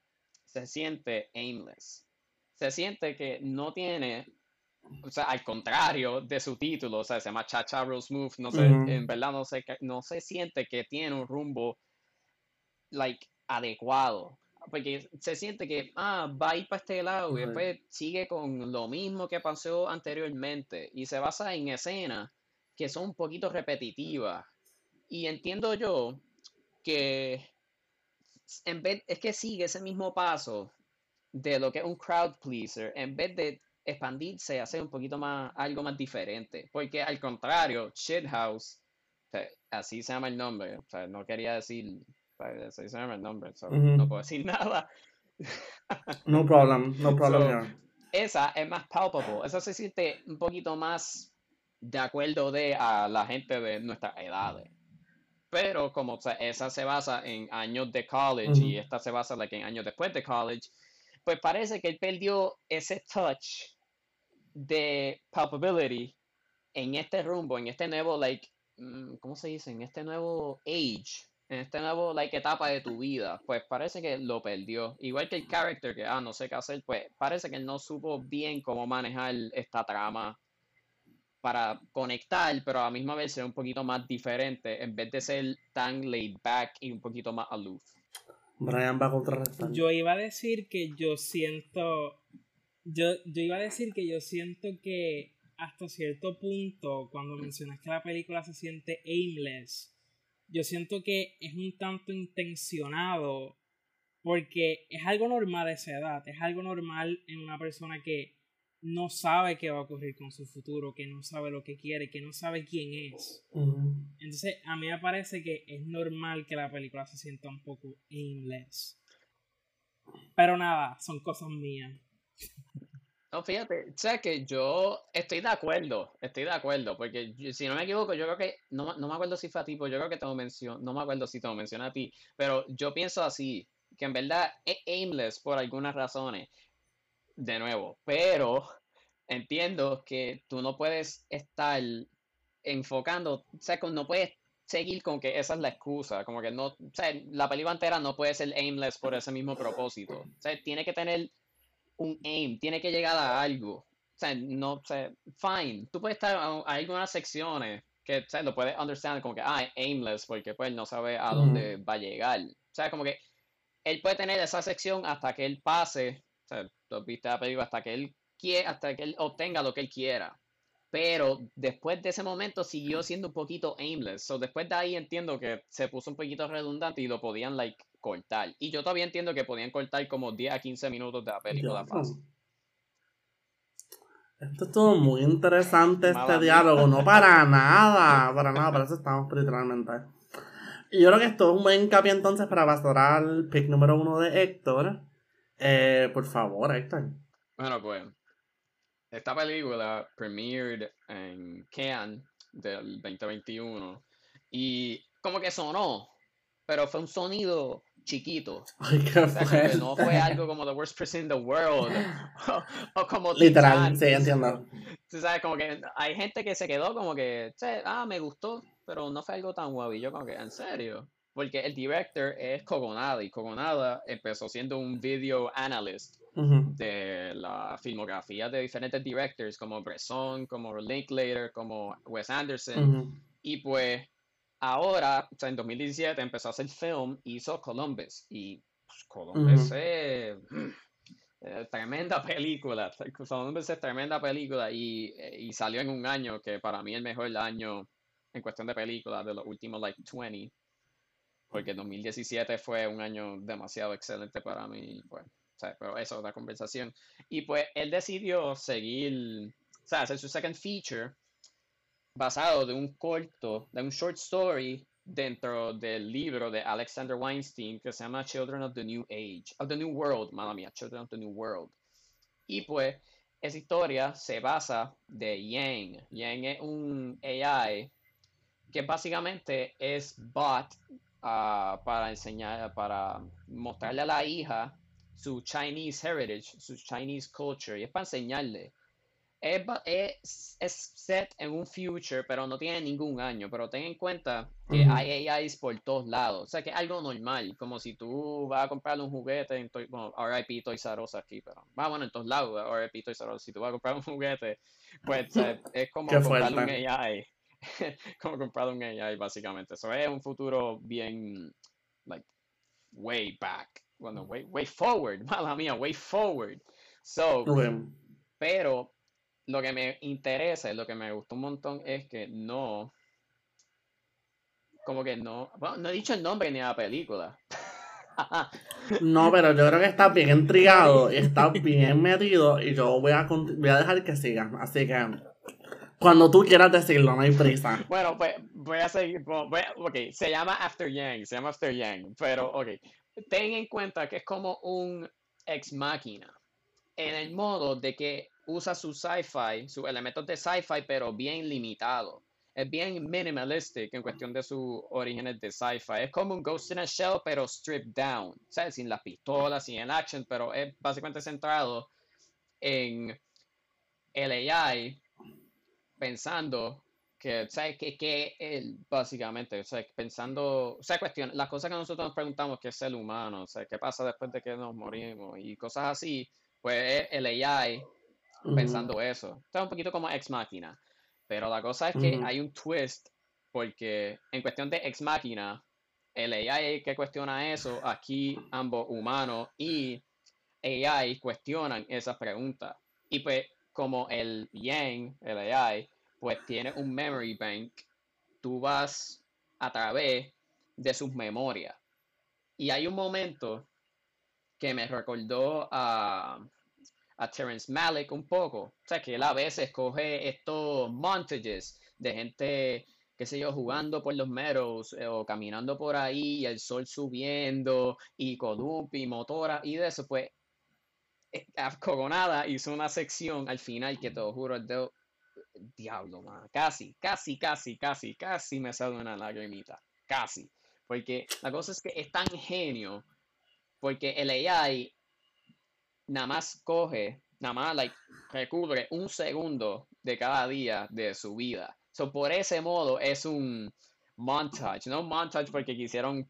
se siente aimless. Se siente que no tiene, o sea, al contrario de su título, o sea, se llama Cha-Cha Real Smooth, no sé, Ujú. en verdad no se, no se siente que tiene un rumbo, like, adecuado. Porque se siente que, ah, va a ir para este lado y Ujú. después sigue con lo mismo que pasó anteriormente y se basa en escenas que son un poquito repetitivas. Y entiendo yo que en vez, es que sigue ese mismo paso de lo que es un crowd pleaser, en vez de expandirse, hacer un poquito más, algo más diferente. Porque al contrario, Shithouse, o sea, así se llama el nombre, o sea, no quería decir, se llama el nombre, so, no puedo decir nada. No problem, no problem So, esa es más palpable, esa se siente un poquito más de acuerdo de a la gente de nuestras edades. Pero como o sea, esa se basa en años de college y esta se basa like, en años después de college, pues parece que él perdió ese touch de palpability en este rumbo, en este nuevo, like, mm, ¿cómo se dice? En este nuevo age, en este nuevo, like, etapa de tu vida, pues parece que lo perdió. Igual que el character, que, ah, no sé qué hacer, pues parece que él no supo bien cómo manejar esta trama para conectar, pero a la misma vez ser un poquito más diferente, en vez de ser tan laid back y un poquito más aloof. Brian va a contrarrestar. Yo iba a decir que yo siento. Yo, yo iba a decir que yo siento que hasta cierto punto, cuando mencionas que la película se siente aimless, yo siento que es un tanto intencionado porque es algo normal a esa edad, es algo normal en una persona que no sabe qué va a ocurrir con su futuro, que no sabe lo que quiere, que no sabe quién es. Entonces, a mí me parece que es normal que la película se sienta un poco aimless. Pero nada, son cosas mías. No, fíjate, sea que yo estoy de acuerdo, estoy de acuerdo, porque si no me equivoco, yo creo que, no, no me acuerdo si fue a pero yo creo que te lo menciono, no me acuerdo si te lo mencioné a ti, pero yo pienso así, que en verdad es aimless por algunas razones, de nuevo, pero entiendo que tú no puedes estar enfocando, o sea, no puedes seguir con que esa es la excusa, como que no, o sea, la película entera no puede ser aimless por ese mismo propósito, o sea, tiene que tener un aim, tiene que llegar a algo. O sea, no, o sea, fine. Tú puedes estar, a- hay algunas secciones que, o sea, lo puedes understand como que, ah, es aimless, porque pues no sabe a dónde va a llegar. O sea, como que él puede tener esa sección hasta que él pase, o sea, tú viste la película, hasta que él quiera, hasta que él obtenga lo que él quiera. Pero después de ese momento siguió siendo un poquito aimless. So después de ahí entiendo que se puso un poquito redundante y lo podían like cortar. Y yo todavía entiendo que podían cortar como 10 a 15 minutos de la película fácil. Esto estuvo muy interesante este diálogo, no para nada, para nada, para eso estamos literalmente. Y yo creo que esto es un buen hincapié entonces para pasar al pick número uno de Héctor. Eh, por favor, Héctor. Bueno, pues, esta película premiered en Cannes del 2021 y como que sonó, pero fue un sonido chiquito. Ay, qué fue. no fue algo como The Worst Person in the World. o, como Literal, sí, entiendo. Tú sabes, como que hay gente que se quedó como que, ah, me gustó, pero no fue algo tan guapo. Y yo como que, ¿en serio? Porque el director es Kogonada y Kogonada empezó siendo un video analyst de la filmografía de diferentes directors como Bresson, como Linklater, como Wes Anderson. Y pues ahora, o sea, en 2017 empezó a hacer film, hizo Columbus. Y pues, Columbus es eh, tremenda película. Columbus es tremenda película y, y, salió en un año que para mí es el mejor año en cuestión de películas de los últimos like 20. Porque 2017 fue un año demasiado excelente para mí. Pues, o sea, pero eso es otra conversación. Y pues él decidió seguir, o sea, hacer su second feature basado de un corto, de un short story dentro del libro de Alexander Weinstein que se llama Children of the New Age, of the New World, mala mía, Children of the New World. Y pues esa historia se basa de Yang. Yang es un AI que básicamente es bot ah, para enseñar, para mostrarle a la hija su Chinese heritage, su Chinese culture, y es para enseñarle es, es, set en un future, pero no tiene ningún año. Pero ten en cuenta que hay AIs por todos lados. O sea, que es algo normal. Como si tú vas a comprar un juguete en Toy, bueno, RIP Toys R Us aquí, pero va bueno en todos lados, RIP Toys R Us. Si tú vas a comprar un juguete, pues es como comprar un AI. como comprar un AI, básicamente. Eso es un futuro bien, like, way back. Bueno, way, way forward, mala mía, way forward. So, pero lo que me interesa y lo que me gustó un montón es que no. Como que no. Bueno, no he dicho el nombre ni la película. no, pero yo creo que estás bien intrigado y estás bien metido y yo voy a, voy a dejar que siga. Así que. Cuando tú quieras decirlo, no hay prisa. Bueno, pues voy a seguir. Voy ok, se llama After Yang, se llama After Yang, pero ok. Ten en cuenta que es como un ex máquina. En el modo de que usa su sci-fi, sus elementos de sci-fi, pero bien limitado. Es bien minimalistic en cuestión de sus orígenes de sci-fi. Es como un Ghost in a Shell, pero stripped down. ¿Sabes? Sin las pistolas, sin el action, pero es básicamente centrado en el AI pensando que, ¿sabes? Que, que él, básicamente, sea, pensando, o sea, cuestión, las cosas que nosotros nos preguntamos, ¿qué es el humano? Sea, ¿qué pasa después de que nos morimos? Y cosas así, pues el AI pensando eso. Está un poquito como Ex Máquina. Pero la cosa es que hay un twist, porque en cuestión de Ex Máquina, el AI que cuestiona eso, aquí ambos humanos y AI cuestionan esas preguntas. Y pues como el Yang, el AI, pues tiene un memory bank, tú vas a través de sus memorias. Y hay un momento que me recordó a a Terence Malick un poco. O sea, que él a veces coge estos montages de gente, qué sé yo, jugando por los meadows eh, o caminando por ahí, y el sol subiendo, y Kodupi, motora, y de eso, pues, eh, Cogonada hizo una sección al final que te lo juro, el dedo, diablo, man, casi, casi, casi, casi, casi me sale una lagrimita, casi. Porque la cosa es que es tan genio, porque el AI nada más coge, nada más recubre un segundo de cada día de su vida. So, por ese modo es un montage, no un montage porque quisieron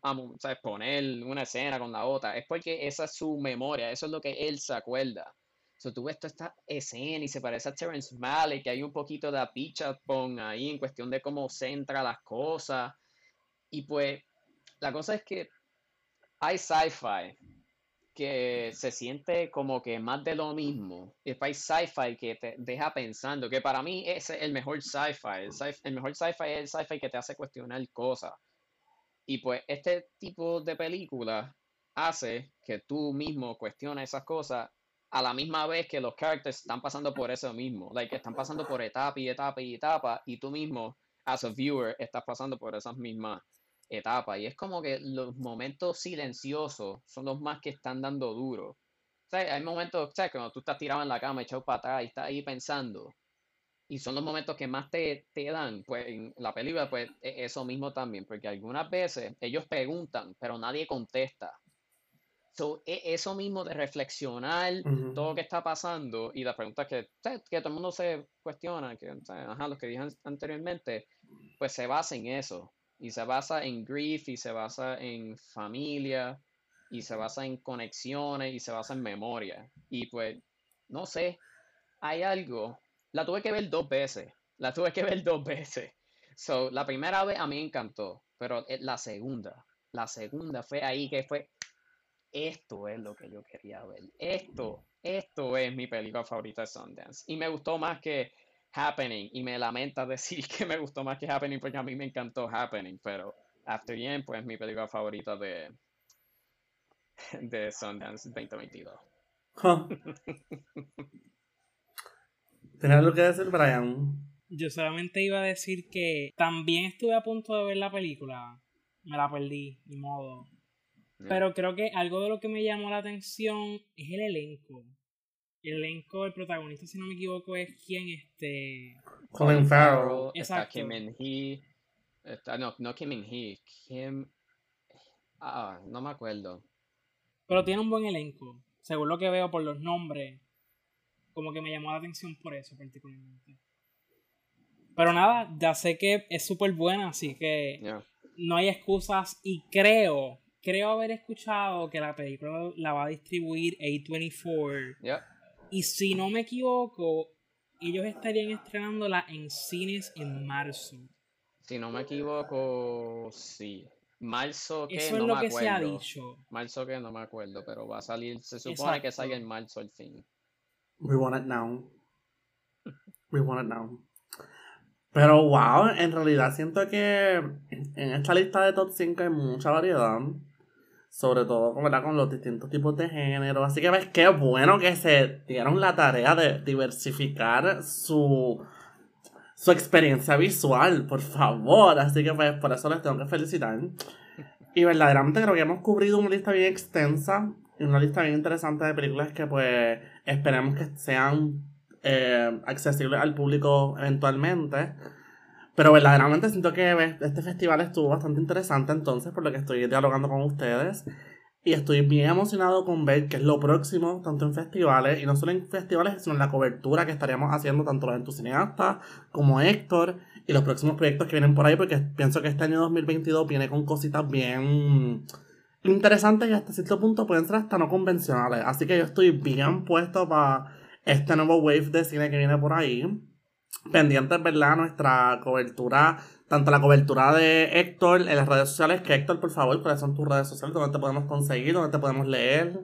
poner una escena con la otra, es porque esa es su memoria, eso es lo que él se acuerda. So, tú ves toda esta escena y se parece a Terrence Malick, que hay un poquito de pon ahí en cuestión de cómo centra las cosas. Y pues, la cosa es que hay sci-fi que se siente como que más de lo mismo. Y después sci-fi que te deja pensando, que para mí es el mejor sci-fi. El, sci el mejor sci-fi es el sci-fi que te hace cuestionar cosas. Y pues este tipo de película hace que tú mismo cuestiones esas cosas a la misma vez que los characters están pasando por eso mismo. Like, están pasando por etapa y etapa y etapa y tú mismo, as a viewer, estás pasando por esas mismas etapas. Y es como que los momentos silenciosos son los más que están dando duro. O sea, hay momentos, o sea, cuando tú estás tirado en la cama, echado para atrás y estás ahí pensando. Y son los momentos que más te, te dan, pues en la película, pues e, eso mismo también, porque algunas veces ellos preguntan, pero nadie contesta. So, e, eso mismo de reflexionar todo lo que está pasando y las preguntas que, que todo el mundo se cuestiona, que ajá, los que dije anteriormente, pues se basa en eso. Y se basa en grief, y se basa en familia, y se basa en conexiones, y se basa en memoria. Y pues, no sé, hay algo. La tuve que ver dos veces. La tuve que ver dos veces. So, la primera vez a mí encantó, pero la segunda, la segunda fue ahí que fue, esto es lo que yo quería ver. Esto, esto es mi película favorita de Sundance. Y me gustó más que Happening. Y me lamenta decir que me gustó más que Happening porque a mí me encantó Happening. Pero After Yen, pues mi película favorita de, de Sundance 2022. ¿Tienes algo que decir, Brian? Yo solamente iba a decir que también estuve a punto de ver la película. Me la perdí, ni modo. Pero creo que algo de lo que me llamó la atención es el elenco. El elenco, el protagonista, si no me equivoco, es quien este. Colin Farrell. Está Kim In Hee. no, no Kim In Hee. Kim. Ah, no me acuerdo. Pero tiene un buen elenco. Según lo que veo por los nombres. Como que me llamó la atención por eso, particularmente. Pero nada, ya sé que es súper buena, así que no hay excusas. Y creo creo haber escuchado que la película la va a distribuir A24. Y si no me equivoco, ellos estarían estrenándola en cines en marzo. Si no me equivoco, sí. Marzo que Eso es lo que se ha dicho. Marzo que no me acuerdo, pero va a salir, se supone que salga en marzo el fin. We want it now. We want it now. Pero wow, en realidad siento que en esta lista de top 5 hay mucha variedad sobre todo con los distintos tipos de género. Así que ves qué bueno que se dieron la tarea de diversificar su, su experiencia visual, por favor. Así que pues por eso les tengo que felicitar. Y verdaderamente creo que hemos cubrido una lista bien extensa y una lista bien interesante de películas que pues esperemos que sean eh, accesibles al público eventualmente. Pero verdaderamente siento que este festival estuvo bastante interesante entonces, por lo que estoy dialogando con ustedes. Y estoy bien emocionado con ver qué es lo próximo, tanto en festivales, y no solo en festivales, sino en la cobertura que estaríamos haciendo tanto los entusiastas como Héctor, y los próximos proyectos que vienen por ahí, porque pienso que este año 2022 viene con cositas bien interesantes y hasta cierto punto pueden ser hasta no convencionales. Así que yo estoy bien puesto para este nuevo wave de cine que viene por ahí pendientes, ¿verdad? Nuestra cobertura, tanto la cobertura de Héctor en las redes sociales, que Héctor, por favor, ¿cuáles son tus redes sociales? ¿Dónde te podemos conseguir? ¿Dónde te podemos leer?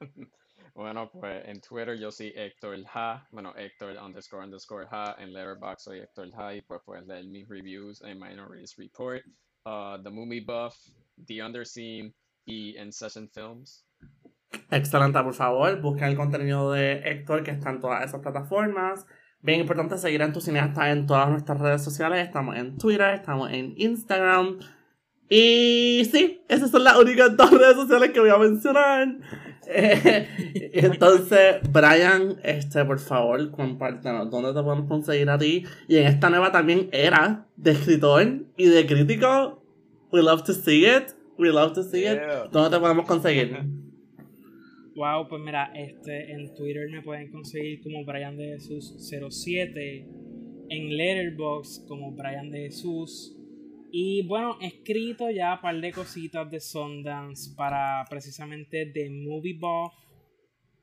Bueno, pues en Twitter yo soy Héctor Ha, bueno, Héctor underscore underscore Ha, en Letterboxd soy Héctor Ha y pues puedes leer mis reviews en Minorities Report, uh, The Movie Buff, The Underseen y En Session Films. Excelente, por favor, busquen el contenido de Héctor que está en todas esas plataformas. Bien importante seguir a tu cineasta en todas nuestras redes sociales. Estamos en Twitter, estamos en Instagram. Y sí, esas son las únicas dos redes sociales que voy a mencionar. entonces, Brian, este, por favor, compártenos dónde te podemos conseguir a ti. Y en esta nueva también era de escritor y de crítico. We love to see it. We love to see it. ¿Dónde te podemos conseguir? Wow, pues mira, este, en Twitter me pueden conseguir como Brian de Jesús 07, en Letterboxd como Brian de Jesús. Y bueno, he escrito ya un par de cositas de Sundance para precisamente The Movie Buff.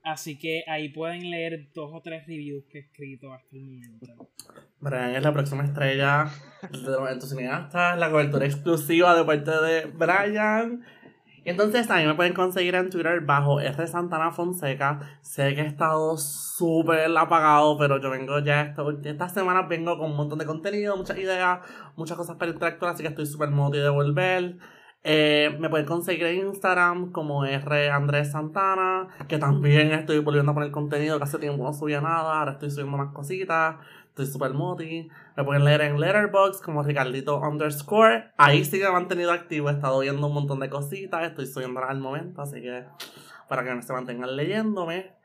Así que ahí pueden leer dos o tres reviews que he escrito hasta el momento. Brian es la próxima estrella de los cineastas, la cobertura exclusiva de parte de Brian. Entonces también me pueden conseguir en Twitter bajo R Santana Fonseca. Sé que he estado súper apagado, pero yo vengo ya esto, estas semanas vengo con un montón de contenido, muchas ideas, muchas cosas para interactuar, así que estoy súper motivado de volver. Eh, me pueden conseguir en Instagram como R Andrés Santana, que también estoy volviendo a poner contenido, que hace tiempo no subía nada, ahora estoy subiendo más cositas. Estoy super moti. Me pueden leer en Letterboxd como Ricardito underscore. Ahí sí me he mantenido activo. He estado viendo un montón de cositas. Estoy subiendo al momento. Así que para que se mantengan leyéndome.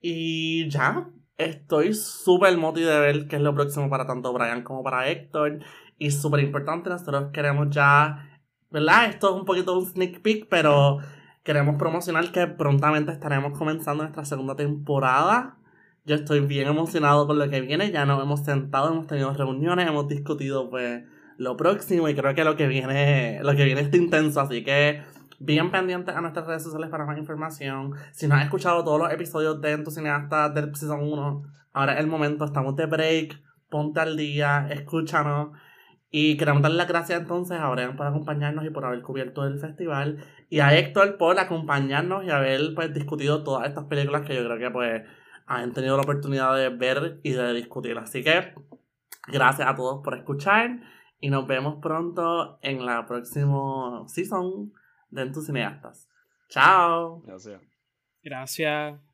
Y ya. Estoy súper moti de ver qué es lo próximo para tanto Brian como para Héctor. Y súper importante, nosotros queremos ya. ¿Verdad? Esto es un poquito un sneak peek, pero queremos promocionar que prontamente estaremos comenzando nuestra segunda temporada yo estoy bien emocionado con lo que viene. Ya nos hemos sentado, hemos tenido reuniones, hemos discutido pues lo próximo y creo que lo que viene, lo que viene está intenso. Así que bien pendientes a nuestras redes sociales para más información. Si no has escuchado todos los episodios de En tu cineasta del Season 1, ahora es el momento, estamos de break, ponte al día, escúchanos. Y queremos darle las gracias entonces a Brian por acompañarnos y por haber cubierto el festival. Y a Héctor por acompañarnos y haber pues discutido todas estas películas que yo creo que pues han tenido la oportunidad de ver y de discutir. Así que gracias a todos por escuchar y nos vemos pronto en la próxima season de En tus cineastas. Chao. Gracias. Gracias.